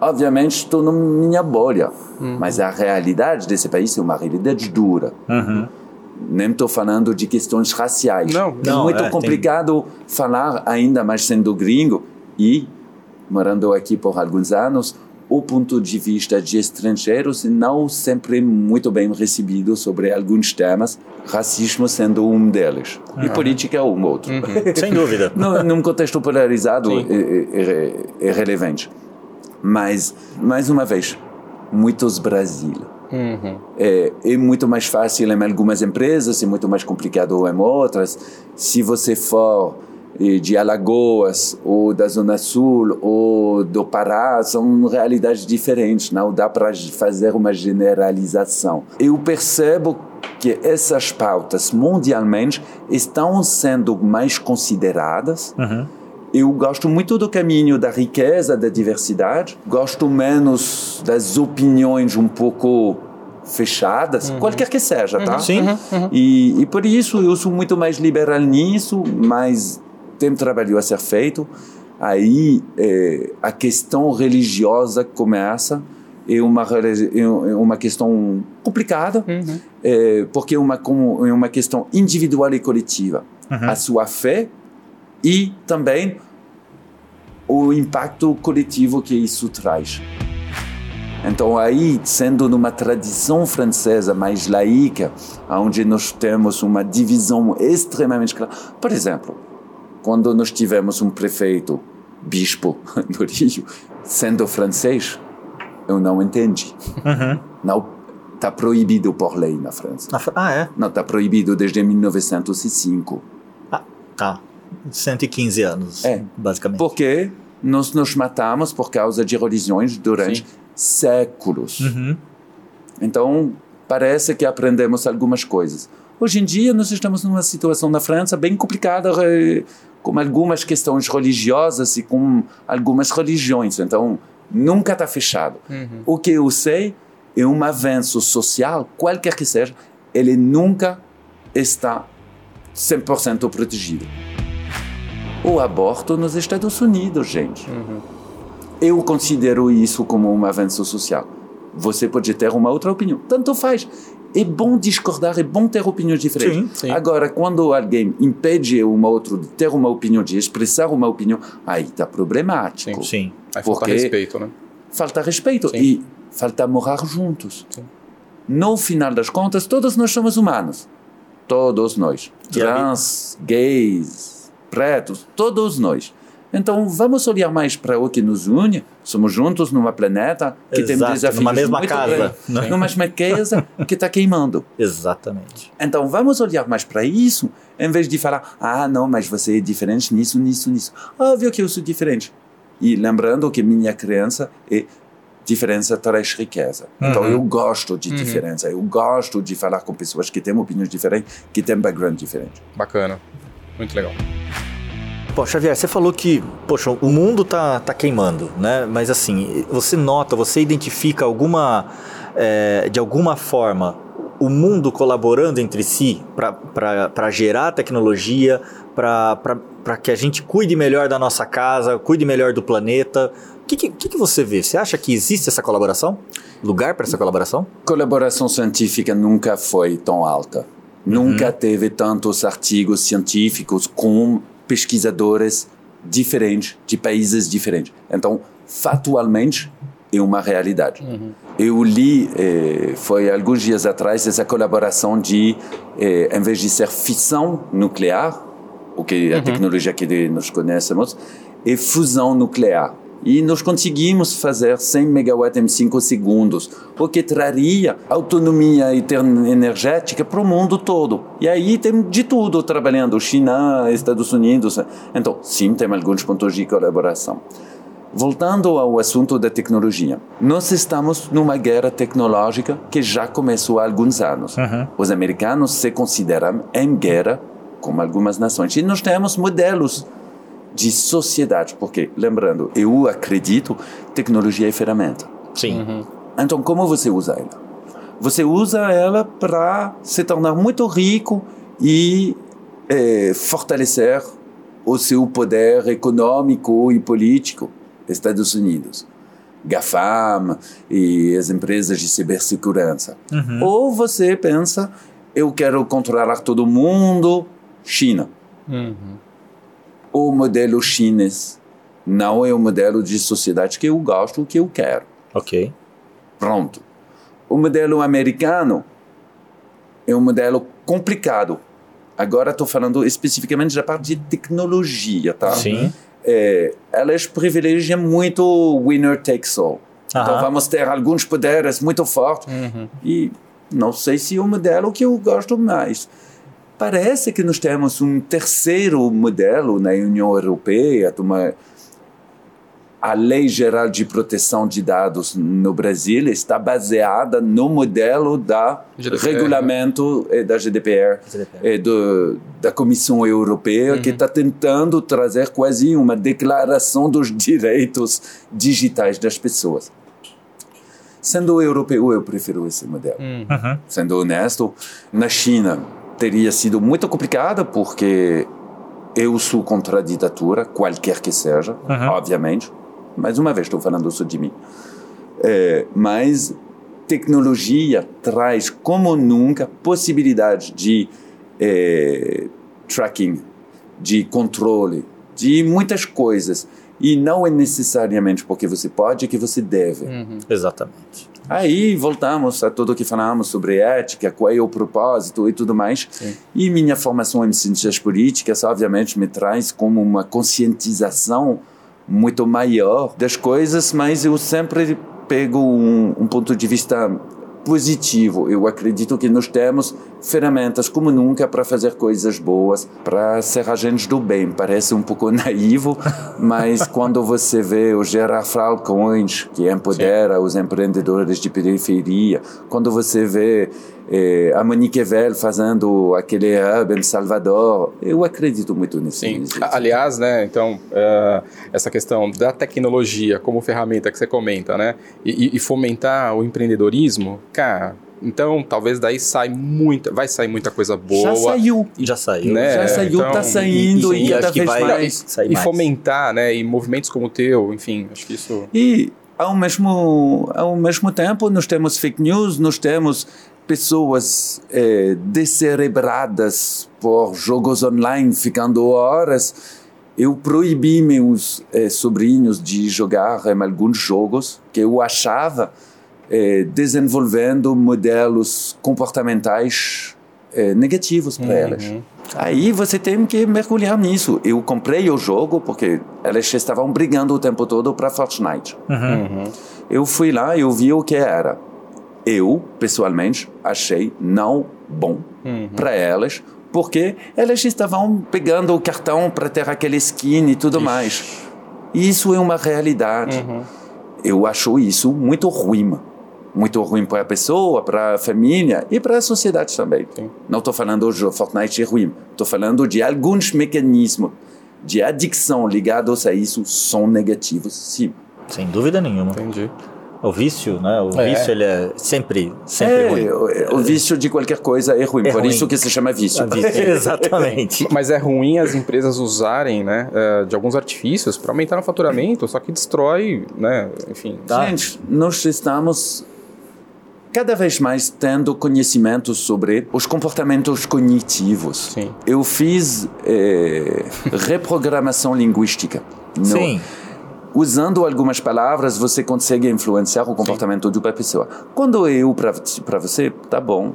Obviamente estou na minha bolha, mas a realidade desse país é uma realidade dura. Uhum. Nem estou falando de questões raciais. Não, é não, muito é, tem- complicado falar, ainda mais sendo gringo e morando aqui por alguns anos, o ponto de vista de estrangeiros não sempre muito bem recebido sobre alguns temas, racismo sendo um deles uhum. e política é um outro. Uhum. Sem dúvida. num contexto polarizado é, é, é, é, relevante. Mas, mais uma vez, muitos Brasil. Uhum. É, é, muito mais fácil em algumas empresas, é muito mais complicado em outras. Se você for de Alagoas ou da Zona Sul ou do Pará são realidades diferentes, não dá para fazer uma generalização. Eu percebo que essas pautas mundialmente estão sendo mais consideradas. Uhum. Eu gosto muito do caminho da riqueza, da diversidade, gosto menos das opiniões um pouco fechadas, uhum. qualquer que seja, tá? Uhum. Sim. Uhum. E, e por isso eu sou muito mais liberal nisso, mais tem trabalho a ser feito, aí é, a questão religiosa começa é uma é uma questão complicada uhum. é, porque é uma é uma questão individual e coletiva uhum. a sua fé e também o impacto coletivo que isso traz então aí sendo numa tradição francesa mais laica onde nós temos uma divisão extremamente clara por exemplo quando nós tivemos um prefeito, bispo no Rio, sendo francês, eu não entendi. Uhum. Não está proibido por lei na França. Ah, é? Não, está proibido desde 1905. Ah, tá. 115 anos, é. basicamente. Porque nós nos matamos por causa de religiões durante Sim. séculos. Uhum. Então, parece que aprendemos algumas coisas. Hoje em dia, nós estamos numa situação na França bem complicada com algumas questões religiosas e com algumas religiões. Então, nunca está fechado. Uhum. O que eu sei é um avanço social, qualquer que seja, ele nunca está 100% protegido. O aborto nos Estados Unidos, gente. Uhum. Eu considero isso como um avanço social. Você pode ter uma outra opinião. Tanto faz é bom discordar, é bom ter opiniões diferentes. Sim, sim. Agora, quando alguém impede uma outra de ter uma opinião, de expressar uma opinião, aí está problemático. Sim, sim. Aí falta respeito, né? Falta respeito sim. e falta morar juntos. Sim. No final das contas, todos nós somos humanos. Todos nós. Trans, gays, pretos, todos nós. Então vamos olhar mais para o que nos une. Somos juntos numa planeta que Exato, tem desafios numa mesma casa, né? numa mesma casa que está queimando. Exatamente. Então vamos olhar mais para isso, em vez de falar, ah, não, mas você é diferente nisso, nisso, nisso. Óbvio que eu sou diferente. E lembrando que minha crença é diferença traz riqueza. Então uhum. eu gosto de uhum. diferença, eu gosto de falar com pessoas que têm opiniões diferentes, que têm background diferente. Bacana, muito legal. Pô, Xavier, você falou que, poxa, o mundo tá, tá queimando, né? Mas assim, você nota, você identifica alguma, é, de alguma forma, o mundo colaborando entre si para gerar tecnologia, para que a gente cuide melhor da nossa casa, cuide melhor do planeta. O que, que, que você vê? Você acha que existe essa colaboração? Lugar para essa colaboração? Colaboração científica nunca foi tão alta. Nunca uhum. teve tantos artigos científicos com pesquisadores diferentes, de países diferentes. Então, factualmente, é uma realidade. Uhum. Eu li, eh, foi alguns dias atrás, essa colaboração de, eh, em vez de ser fissão nuclear, o que é a uhum. tecnologia que nós conhecemos, é fusão nuclear e nós conseguimos fazer 100 megawatts em 5 segundos, o que traria autonomia energética para o mundo todo. E aí tem de tudo trabalhando, China, Estados Unidos. Então, sim, tem alguns pontos de colaboração. Voltando ao assunto da tecnologia, nós estamos numa guerra tecnológica que já começou há alguns anos. Uhum. Os americanos se consideram em guerra com algumas nações e nós temos modelos de sociedade, porque, lembrando, eu acredito, tecnologia é ferramenta. Sim. Uhum. Então, como você usa ela? Você usa ela para se tornar muito rico e é, fortalecer o seu poder econômico e político. Estados Unidos, GAFAM e as empresas de cibersegurança. Uhum. Ou você pensa, eu quero controlar todo mundo, China. Uhum o modelo chinês não é o modelo de sociedade que eu gosto, que eu quero. Ok. Pronto. O modelo americano é um modelo complicado. Agora estou falando especificamente da parte de tecnologia, tá? Sim. É, elas privilegiam muito winner takes all. Então Aham. vamos ter alguns poderes muito fortes e não sei se é o modelo que eu gosto mais. Parece que nós temos um terceiro modelo na União Europeia, uma a Lei Geral de Proteção de Dados no Brasil está baseada no modelo da GDPR, regulamento eh, da GDPR, GDPR. eh, do, da Comissão Europeia, que está tentando trazer quase uma declaração dos direitos digitais das pessoas. Sendo europeu, eu prefiro esse modelo. Uhum. Sendo honesto, na China teria sido muito complicado porque eu sou contra a ditadura, qualquer que seja, obviamente. Mais uma vez, estou falando só de mim. É, mas tecnologia traz, como nunca, possibilidade de é, tracking, de controle, de muitas coisas. E não é necessariamente porque você pode que você deve. Exatamente. Aí voltamos a tudo que falamos sobre ética, qual é o propósito e tudo mais. E minha formação em ciências políticas, obviamente, me traz como uma conscientização muito maior das coisas, mas eu sempre pego um, um ponto de vista positivo. Eu acredito que nós temos ferramentas como nunca para fazer coisas boas, para ser agentes do bem. Parece um pouco naivo, mas quando você vê o Gerard Falcões, que empodera os empreendedores de periferia, quando você vê eh, a Monique Vel fazendo aquele hub em Salvador, eu acredito muito nisso. Sim. Aliás, né, então, eh, essa questão da tecnologia como ferramenta que você comenta, né, e, e- e fomentar o empreendedorismo, cara, então talvez daí sai muita, vai sair muita coisa boa. Já saiu. Já saiu. Né? Já saiu, então, tá saindo e- e, e cada acho que vez vai- mais. sair E mais. fomentar, né, e movimentos como o teu, enfim, acho que isso... E ao mesmo, ao mesmo tempo, nós temos fake news, nós temos pessoas eh, descerebradas por jogos online ficando horas. Eu proibi meus eh, sobrinhos de jogar em alguns jogos que eu achava eh, desenvolvendo modelos comportamentais eh, negativos para elas. Aí você tem que mergulhar nisso. Eu comprei o jogo porque elas estavam brigando o tempo todo para Fortnite. Eu fui lá e eu vi o que era. Eu, pessoalmente, achei não bom para elas, porque elas estavam pegando o cartão para ter aquele skin e tudo mais. Isso é uma realidade. Eu acho isso muito ruim. Muito ruim para a pessoa, para a família e para a sociedade também. Não estou falando de Fortnite é ruim. Estou falando de alguns mecanismos de adicção ligados a isso são negativos, sim. Sem dúvida nenhuma. Entendi. O vício, né? O É. vício, ele é sempre, sempre É, ruim. o, o vício de qualquer coisa é ruim, É por ruim. isso que se chama vício. A vício. Exatamente. Mas é ruim as empresas usarem, né, eh, de alguns artifícios para aumentar o faturamento, só que destrói, né, enfim. Tá. Gente, nós estamos cada vez mais tendo conhecimento sobre os comportamentos cognitivos. Sim. Eu fiz eh, reprogramação linguística. No- Sim. Usando algumas palavras, você consegue influenciar o comportamento de uma pessoa. Quando eu, para você, tá bom.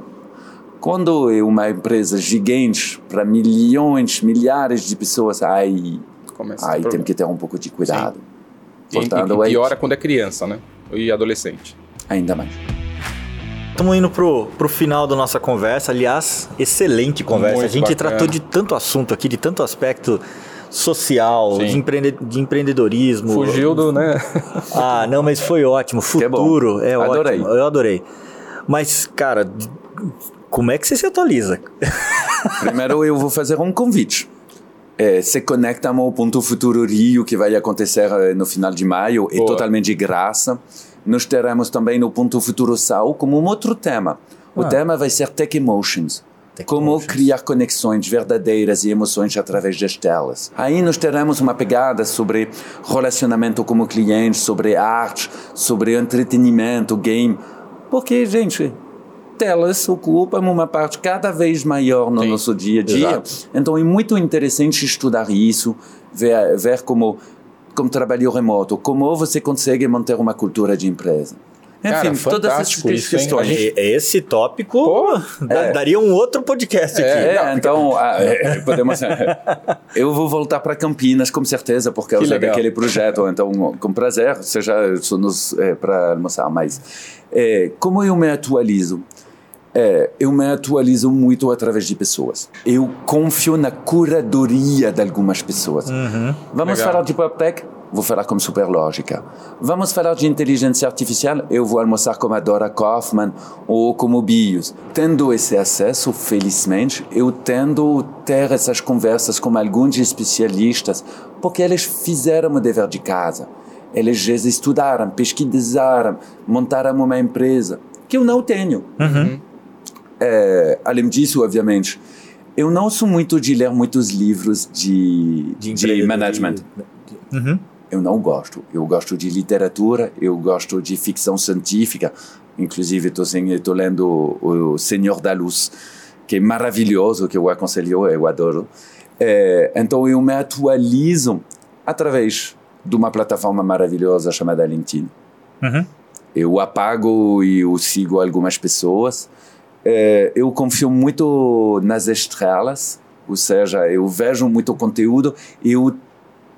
Quando é uma empresa gigante, para milhões, milhares de pessoas, aí, Começa aí a tem que ter um pouco de cuidado. E, e, Portanto, e aí, piora quando é criança, né? E adolescente. ainda mais. Estamos indo pro, pro final da nossa conversa. Aliás, excelente conversa. Muito a gente bacana. tratou de tanto assunto aqui, de tanto aspecto social, de, empreende- de empreendedorismo. Fugiu do, né? Ah, não, mas foi ótimo. é. Futuro, é, Adorei. ótimo. Eu adorei. Mas, cara, como é que você se atualiza? Primeiro eu vou fazer um convite. É, se conecta ao Ponto Futuro Rio, que vai acontecer eh, no final de maio, é Boa. totalmente de graça. Nós teremos também no Ponto Futuro Sal como um outro tema. O Ah. tema vai ser Tech Emotions. Como criar conexões verdadeiras e emoções através das telas. Aí nós teremos uma pegada sobre relacionamento como cliente, sobre arte, sobre entretenimento, game. Porque, gente, telas ocupam uma parte cada vez maior no Sim, nosso dia a dia. exato. Então é muito interessante estudar isso, ver, ver como com trabalho remoto, como você consegue manter uma cultura de empresa. Cara, Enfim, todas essas isso, questões. E- Esse tópico Pô, da- é. daria um outro podcast aqui. É, então, ah, é, podemos. eu vou voltar para Campinas, com certeza, por causa legal. daquele projeto. Então, com prazer, seja para almoçar. Mas, é, como eu me atualizo? É, eu me atualizo muito através de pessoas. Eu confio na curadoria de algumas pessoas. Vamos Legal. falar de PubTech? Vou falar com Superlógica. Vamos falar de inteligência artificial? Eu vou almoçar com a Dora Kaufman ou como Bios. Tendo esse acesso, felizmente, eu tendo ter essas conversas com alguns especialistas, porque eles fizeram o dever de casa. Eles já estudaram, pesquisaram, montaram uma empresa, que eu não tenho. É, além disso, obviamente, eu não sou muito de ler muitos livros de, de, empreendedorismo. management. Uhum. Eu não gosto. Eu gosto de literatura, eu gosto de ficção científica. Inclusive, estou lendo o, Senhor da Luz, que é maravilhoso, que eu aconselho, eu adoro. É, então, eu me atualizo através de uma plataforma maravilhosa chamada LinkedIn. Uhum. Eu apago e eu sigo algumas pessoas. É, eu confio muito nas estrelas, ou seja, eu vejo muito conteúdo e eu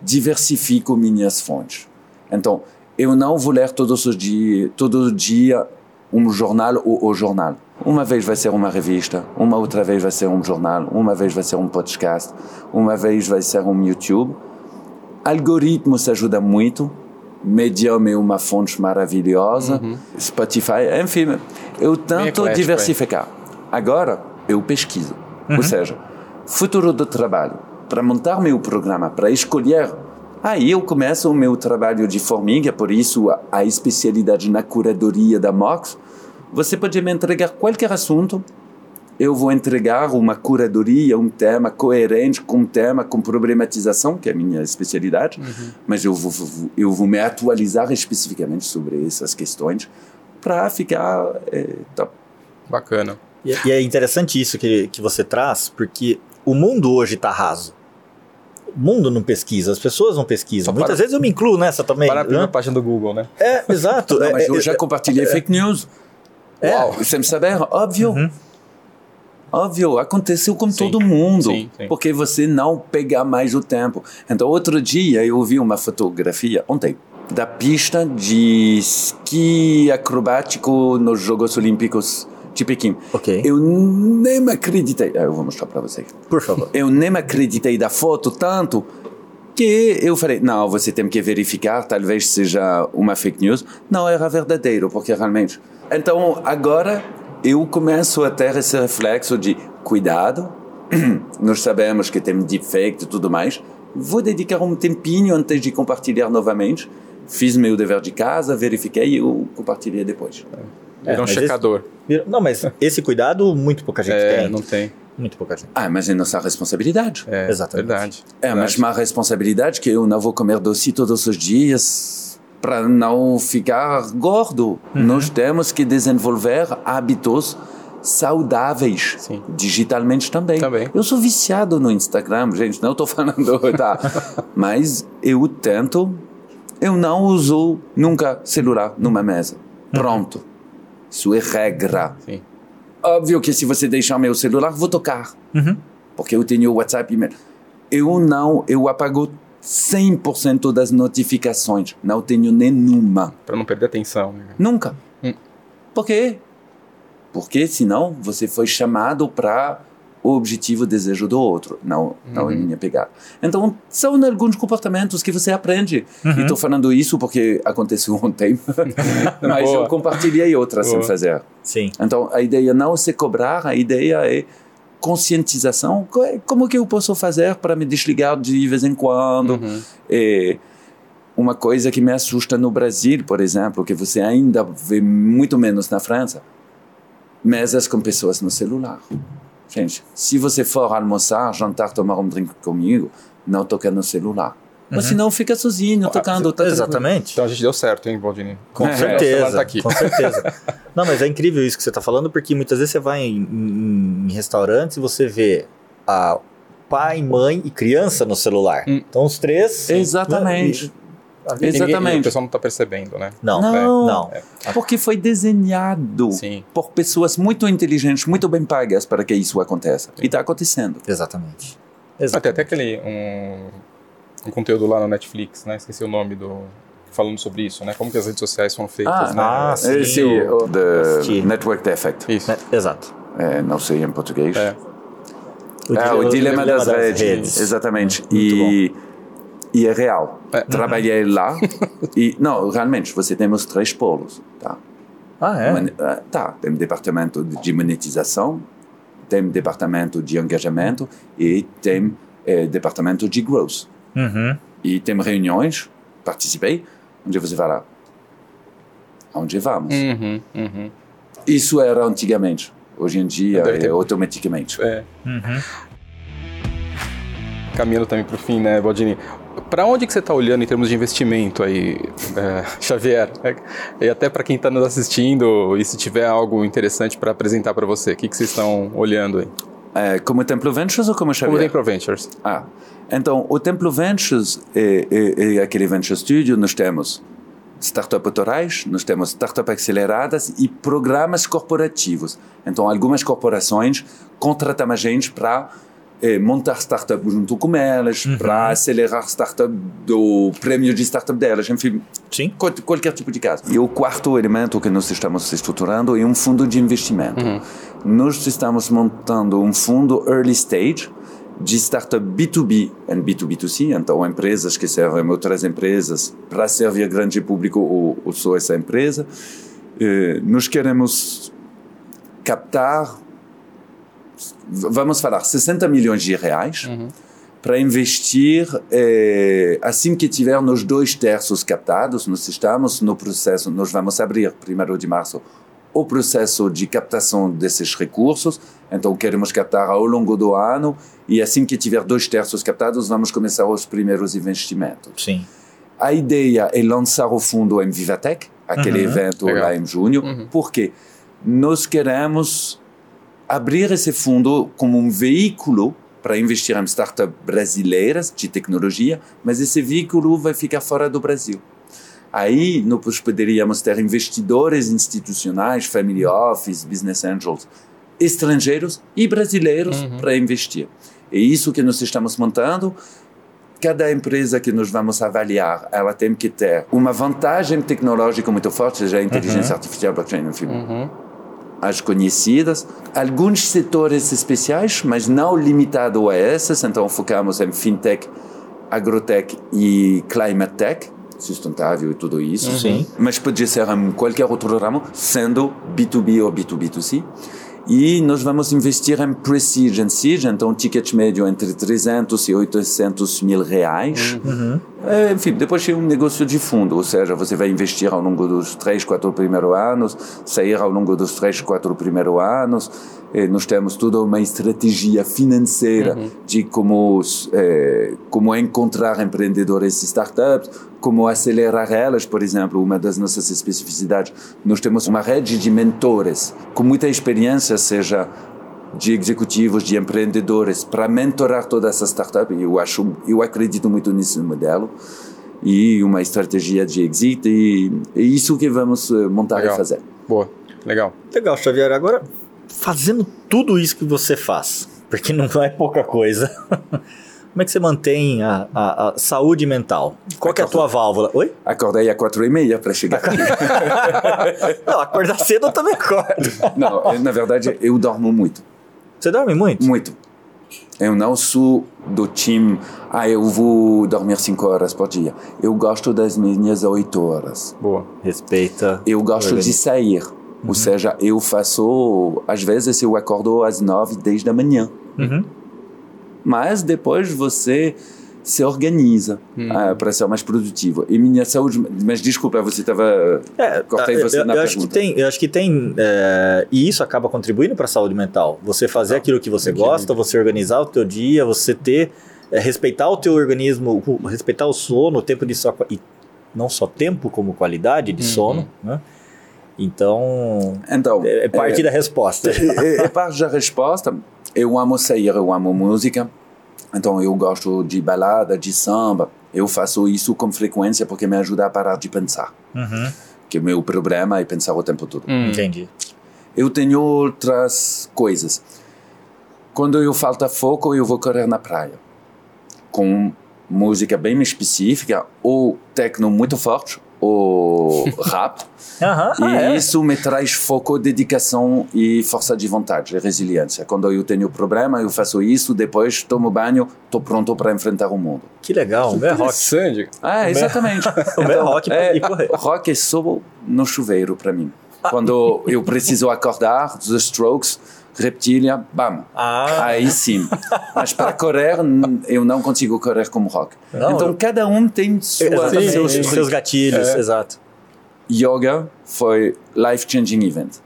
diversifico minhas fontes. Então, eu não vou ler todos os dias, todo dia um jornal ou o jornal. Uma vez vai ser uma revista, uma outra vez vai ser um jornal, uma vez vai ser um podcast, uma vez vai ser um YouTube. Algoritmos ajuda muito. Medium é uma fonte maravilhosa. Spotify, enfim, eu tento diversificar. Agora, eu pesquiso. Ou seja, futuro do trabalho. Para montar meu programa, para escolher. Aí eu começo o meu trabalho de formiga, por isso a, a especialidade na curadoria da Mox. Você pode me entregar qualquer assunto, eu vou entregar uma curadoria, um tema coerente com um tema, com problematização, que é a minha especialidade, mas eu vou, vou- eu vou me atualizar especificamente sobre essas questões para ficar é, top. bacana. E, e é interessante isso que, que você traz, porque o mundo hoje está raso. Mundo não pesquisa, as pessoas não pesquisam. Muitas para- vezes eu me incluo nessa também. Para a primeira né? página do Google, né? É, exato. Não, mas É, eu é, já compartilhei fake news. É. Uau, sem saber, óbvio. Uhum. Óbvio, aconteceu com Sim, todo mundo. sim, sim. Porque você não pega mais o tempo. Então, outro dia eu vi uma fotografia, ontem, da pista de esqui acrobático nos Jogos Olímpicos de Pequim. Ok. Eu nem acreditei. Ah, Eu vou mostrar para você. Por favor. Eu nem acreditei da foto tanto que eu falei, não, você tem que verificar, talvez seja uma fake news. Não, era verdadeiro, porque realmente... Então, agora, eu começo a ter esse reflexo de cuidado, nós sabemos que tem deepfake e tudo mais, vou dedicar um tempinho antes de compartilhar novamente, fiz meu dever de casa, verifiquei e eu compartilhei depois. Era um mas esse- checador. Não, mas esse cuidado muito pouca gente É, tem. não tem. Muito pouca gente. Ah, mas é nossa responsabilidade. É, Exatamente. verdade. É a verdade. mesma responsabilidade que eu não vou comer doce todos os dias para não ficar gordo. Nós temos que desenvolver hábitos saudáveis Sim. digitalmente também. Também. Eu sou viciado no Instagram, gente, não estou falando, tá? Mas eu tento, eu não uso nunca celular numa mesa. Pronto. Isso é regra. Sim. Óbvio que se você deixar meu celular, vou tocar. Uhum. Porque eu tenho o WhatsApp e e-mail. Eu não, eu apago 100% das notificações. Não tenho nenhuma. Pra não perder atenção. né? Nunca. Hum. Por quê? Porque senão você foi chamado para o objetivo, o desejo do outro. Não, não é minha pegada. Então, são alguns comportamentos que você aprende. E estou falando isso porque aconteceu ontem. Mas Boa. eu compartilhei outras sem Boa. fazer. Sim. Então, a ideia não é se cobrar, a ideia é conscientização. Co- Como que eu posso fazer para me desligar de vez em quando? Uhum. É, uma coisa que me assusta no Brasil, por exemplo, que você ainda vê muito menos na França, mesas com pessoas no celular. Gente, se você for almoçar, jantar, tomar um drink comigo, não toca no celular. Ou senão fica sozinho, tocando. tá tranquilo. Exatamente. Então a gente deu certo, hein, Valdini? Com É, certeza. tá aqui. Com certeza. Não, mas é incrível isso que você está falando, porque muitas vezes você vai em, em- em restaurantes e você vê a pai, mãe e criança no celular. Hum. Então os três. Exatamente. Né, Ninguém- Exatamente. o pessoal não tá percebendo, né? Não, Não. não. Porque foi desenhado Sim. por pessoas muito inteligentes, muito bem pagas para que isso aconteça. E está acontecendo. Exatamente. Ah, Exatamente. até aquele um, um conteúdo lá no Netflix, né? Esqueci o nome do. Falando sobre isso, né? Como que as redes sociais são feitas, Ah, né? ah, sim. Sim, o the. Network Effect. Isso. Né? Exato. Eh, não sei em português. É. Ah, o dilema, das, redes. redes. Exatamente. Muito e, e é real. É. Trabalhei lá e, não, realmente, você temos três polos, tá? Ah, é? Mane- ah, tá, tem departamento de monetização, tem departamento de engajamento e tem eh, departamento de growth. Uhum. E tem reuniões, participei, onde você fala, aonde vamos? Uhum, uhum. Isso era antigamente. Hoje em dia Deve ter- é automaticamente. É. Uhum. Caminhando também para o fim, né, Baldini? Para onde que você está olhando em termos de investimento aí, é, Xavier? É, E até para quem está nos assistindo, e se tiver algo interessante para apresentar para você, o que, que vocês estão olhando aí? É, como Templo Ventures ou como Xavier? Como tem Pro Ventures? Ah, então, o Templo Ventures é, é, é aquele Venture Studio, nós temos startup autorais, nós temos startup aceleradas e programas corporativos. Então, algumas corporações contratam a gente para montar startup junto com elas, para acelerar startup do prêmio de startup delas, enfim, Sim. qual- qualquer tipo de caso. E o quarto elemento que nós estamos estruturando é um fundo de investimento. Nós estamos montando um fundo early stage de startup B2B e B2B2C, então empresas que servem outras empresas para servir grande público ou, ou só essa empresa. Eh, nós queremos captar, vamos falar, 60 milhões de reais para investir eh, assim que tiver nos dois terços captados. Nós estamos no processo, nós vamos abrir, primeiro de março, o processo de captação desses recursos. Então, queremos captar ao longo do ano e assim que tiver dois terços captados, vamos começar os primeiros investimentos. Sim. A ideia é lançar o fundo em Vivatech, aquele evento Legal. lá em junho, porque nós queremos abrir esse fundo como um veículo para investir em startups brasileiras de tecnologia, mas esse veículo vai ficar fora do Brasil. Aí nós poderíamos ter investidores institucionais, family office, business angels, estrangeiros e brasileiros para investir. É isso que nós estamos montando. Cada empresa que nós vamos avaliar, ela tem que ter uma vantagem tecnológica muito forte, seja a inteligência artificial, blockchain, enfim, as conhecidas, alguns setores especiais, mas não limitado a esses, então focamos em fintech, agrotech e climate tech, sustentável e tudo isso. Sim. Mas pode ser em qualquer outro ramo, sendo B2B ou B2B2C. E nós vamos investir em and Siege, então ticket médio entre 300 e 800 mil reais. É, enfim, depois tem um negócio de fundo, ou seja, você vai investir ao longo dos 3, 4 primeiros anos, sair ao longo dos 3, 4 primeiros anos. Eh, nós temos toda uma estratégia financeira de como, eh, como encontrar empreendedores e startups, como acelerar elas, por exemplo, uma das nossas especificidades. Nós temos uma rede de mentores com muita experiência, seja de executivos, de empreendedores, para mentorar toda essa startup. Eu acho, eu acredito muito nesse modelo e uma estratégia de exit e é isso que vamos eh, montar Legal. e fazer. Boa, legal. Legal, Xavier. Agora, fazendo tudo isso que você faz, porque não é pouca coisa, como é que você mantém a, a- a saúde mental? Qual que é a tua válvula? Oi? Acordei às quatro e meia para chegar. Não, acordar cedo eu também acordo. Não, na verdade, eu dormo muito. Você dorme muito? Muito. Eu não sou do time, ah, eu vou dormir cinco horas por dia. Eu gosto das minhas oito horas. Boa. Respeita. Eu gosto de sair. Ou seja, eu faço, às vezes eu acordo às nove, dez da manhã. Uhum. Mas depois você se organiza para ser mais produtivo. E minha saúde, mas desculpa, você estava É, cortei você eu- na eu acho que pergunta. tem, eu acho que tem, é, e isso acaba contribuindo para a saúde mental. Você fazer aquilo que você gosta, você organizar o teu dia, você ter, é, respeitar o teu organismo, respeitar o sono, o tempo de sono, e não só tempo como qualidade de sono, né? Então, Então, é, é parte da resposta. é, é parte da resposta. Eu amo sair, eu amo música. Então eu gosto de balada, de samba. Eu faço isso com frequência porque me ajuda a parar de pensar. Uhum. Que o meu problema é pensar o tempo todo. Hum. Entendi. Eu tenho outras coisas. Quando eu falta foco, eu vou correr na praia. Com música bem específica, ou techno muito forte, ou rap. Aham. E Ah, é? isso me traz foco, dedicação e força de vontade, resiliência. Quando eu tenho problema, eu faço isso, depois tomo banho, estou pronto para enfrentar o mundo. Que legal. É rock. Interessante. Ah, exatamente. O é rock é, correr. rock é só no chuveiro para mim. Quando eu preciso acordar, The Strokes, Reptilia, bam. Ah. Aí sim. Mas para correr, eu não consigo correr como rock. Não, então eu- cada um tem sua, Exatamente, seus seus, seus gatilhos, É. exato. Yoga foi life-changing event.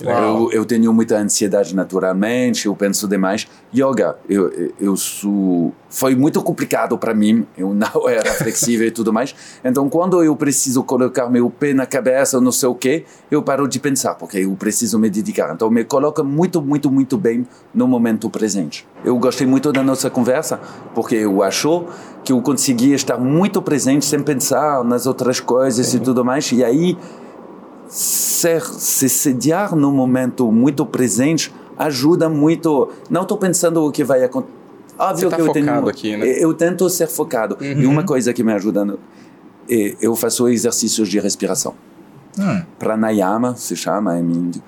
Eu, eu tenho muita ansiedade naturalmente, eu penso demais. Yoga, eu, eu- sou, foi muito complicado para mim, eu não era flexível e tudo mais. Então, quando eu preciso colocar meu pé na cabeça, não sei o quê, eu paro de pensar, porque eu preciso me dedicar. Então, me coloca muito, muito, muito bem no momento presente. Eu gostei muito da nossa conversa, porque eu acho que eu consegui estar muito presente sem pensar nas outras coisas e tudo mais. E aí, ser, se sediar no momento muito presente ajuda muito. Não estou pensando o que vai acontecer. Óbvio tá que eu tenho. aqui, né? Eu tento ser focado. E uma coisa que me ajuda, no- é, eu faço exercícios de respiração. Hum. Pranayama se chama em índio.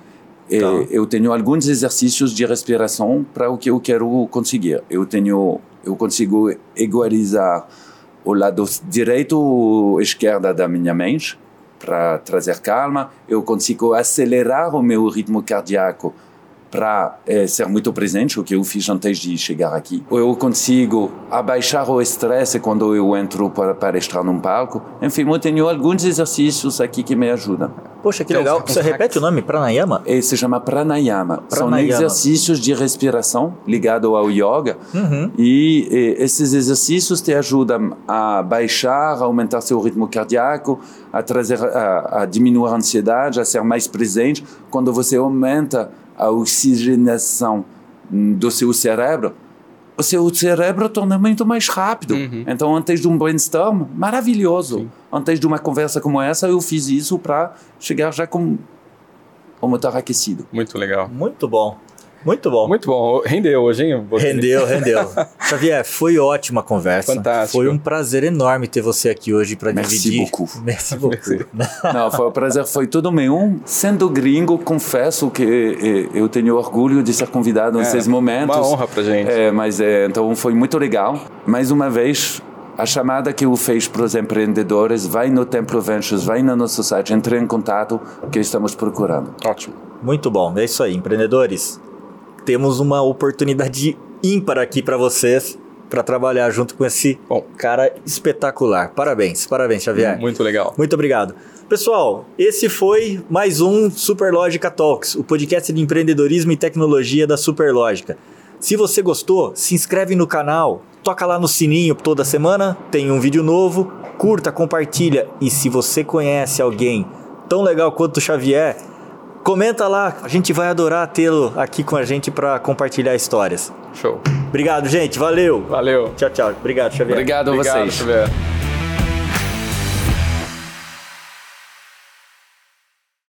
É, Tá. Eu tenho alguns exercícios de respiração para o que eu quero conseguir. Eu tenho, eu consigo igualizar o lado direito ou esquerda da minha mente para trazer calma. Eu consigo acelerar o meu ritmo cardíaco para ser muito presente, o que eu fiz antes de chegar aqui. Eu consigo abaixar o estresse quando eu entro para, para estar num palco. Enfim, eu tenho alguns exercícios aqui que me ajudam. Poxa, que Então, legal. Você repete o nome? Pranayama? E se chama pranayama. São Pranayama. exercícios de respiração ligados ao yoga. Uhum. E, eh, esses exercícios te ajudam a baixar, a aumentar seu ritmo cardíaco, a trazer, a, a diminuir a ansiedade, a ser mais presente. Quando você aumenta a oxigenação do seu cérebro, o seu cérebro torna muito mais rápido. Uhum. Então, antes de um brainstorm, maravilhoso. Antes de uma conversa como essa, eu fiz isso para chegar já com o motor aquecido. Muito legal. Muito bom. Muito bom. Muito bom. Rendeu hoje, hein? Botini? Rendeu, rendeu. Xavier, foi ótima a conversa. Fantástico. Foi um prazer enorme ter você aqui hoje para Merci dividir. beaucoup. Merci beaucoup. Não, foi um prazer, foi todo meu. Sendo gringo, confesso que eh, eu tenho orgulho de ser convidado nesses momentos. Uma honra pra gente. É, mas é, então foi muito legal. Mais uma vez, a chamada que eu fiz para os empreendedores, vai no Templo Ventures, vai no nosso site, entre em contato que estamos procurando. Ótimo. Muito bom. É isso aí, empreendedores. Temos uma oportunidade ímpar aqui para vocês para trabalhar junto com esse Bom. cara espetacular. Parabéns, parabéns, Xavier. Muito legal. Muito obrigado. Pessoal, esse foi mais um Superlógica Talks, o podcast de empreendedorismo e tecnologia da Superlógica. Se você gostou, se inscreve no canal, toca lá no sininho toda semana, tem um vídeo novo, curta, compartilha e se você conhece alguém tão legal quanto o Xavier, comenta lá, a gente vai adorar tê-lo aqui com a gente para compartilhar histórias. Show. Obrigado, gente, valeu. Valeu. Tchau, tchau. Obrigado, Xavier. Obrigado a Obrigado, vocês. Xavier.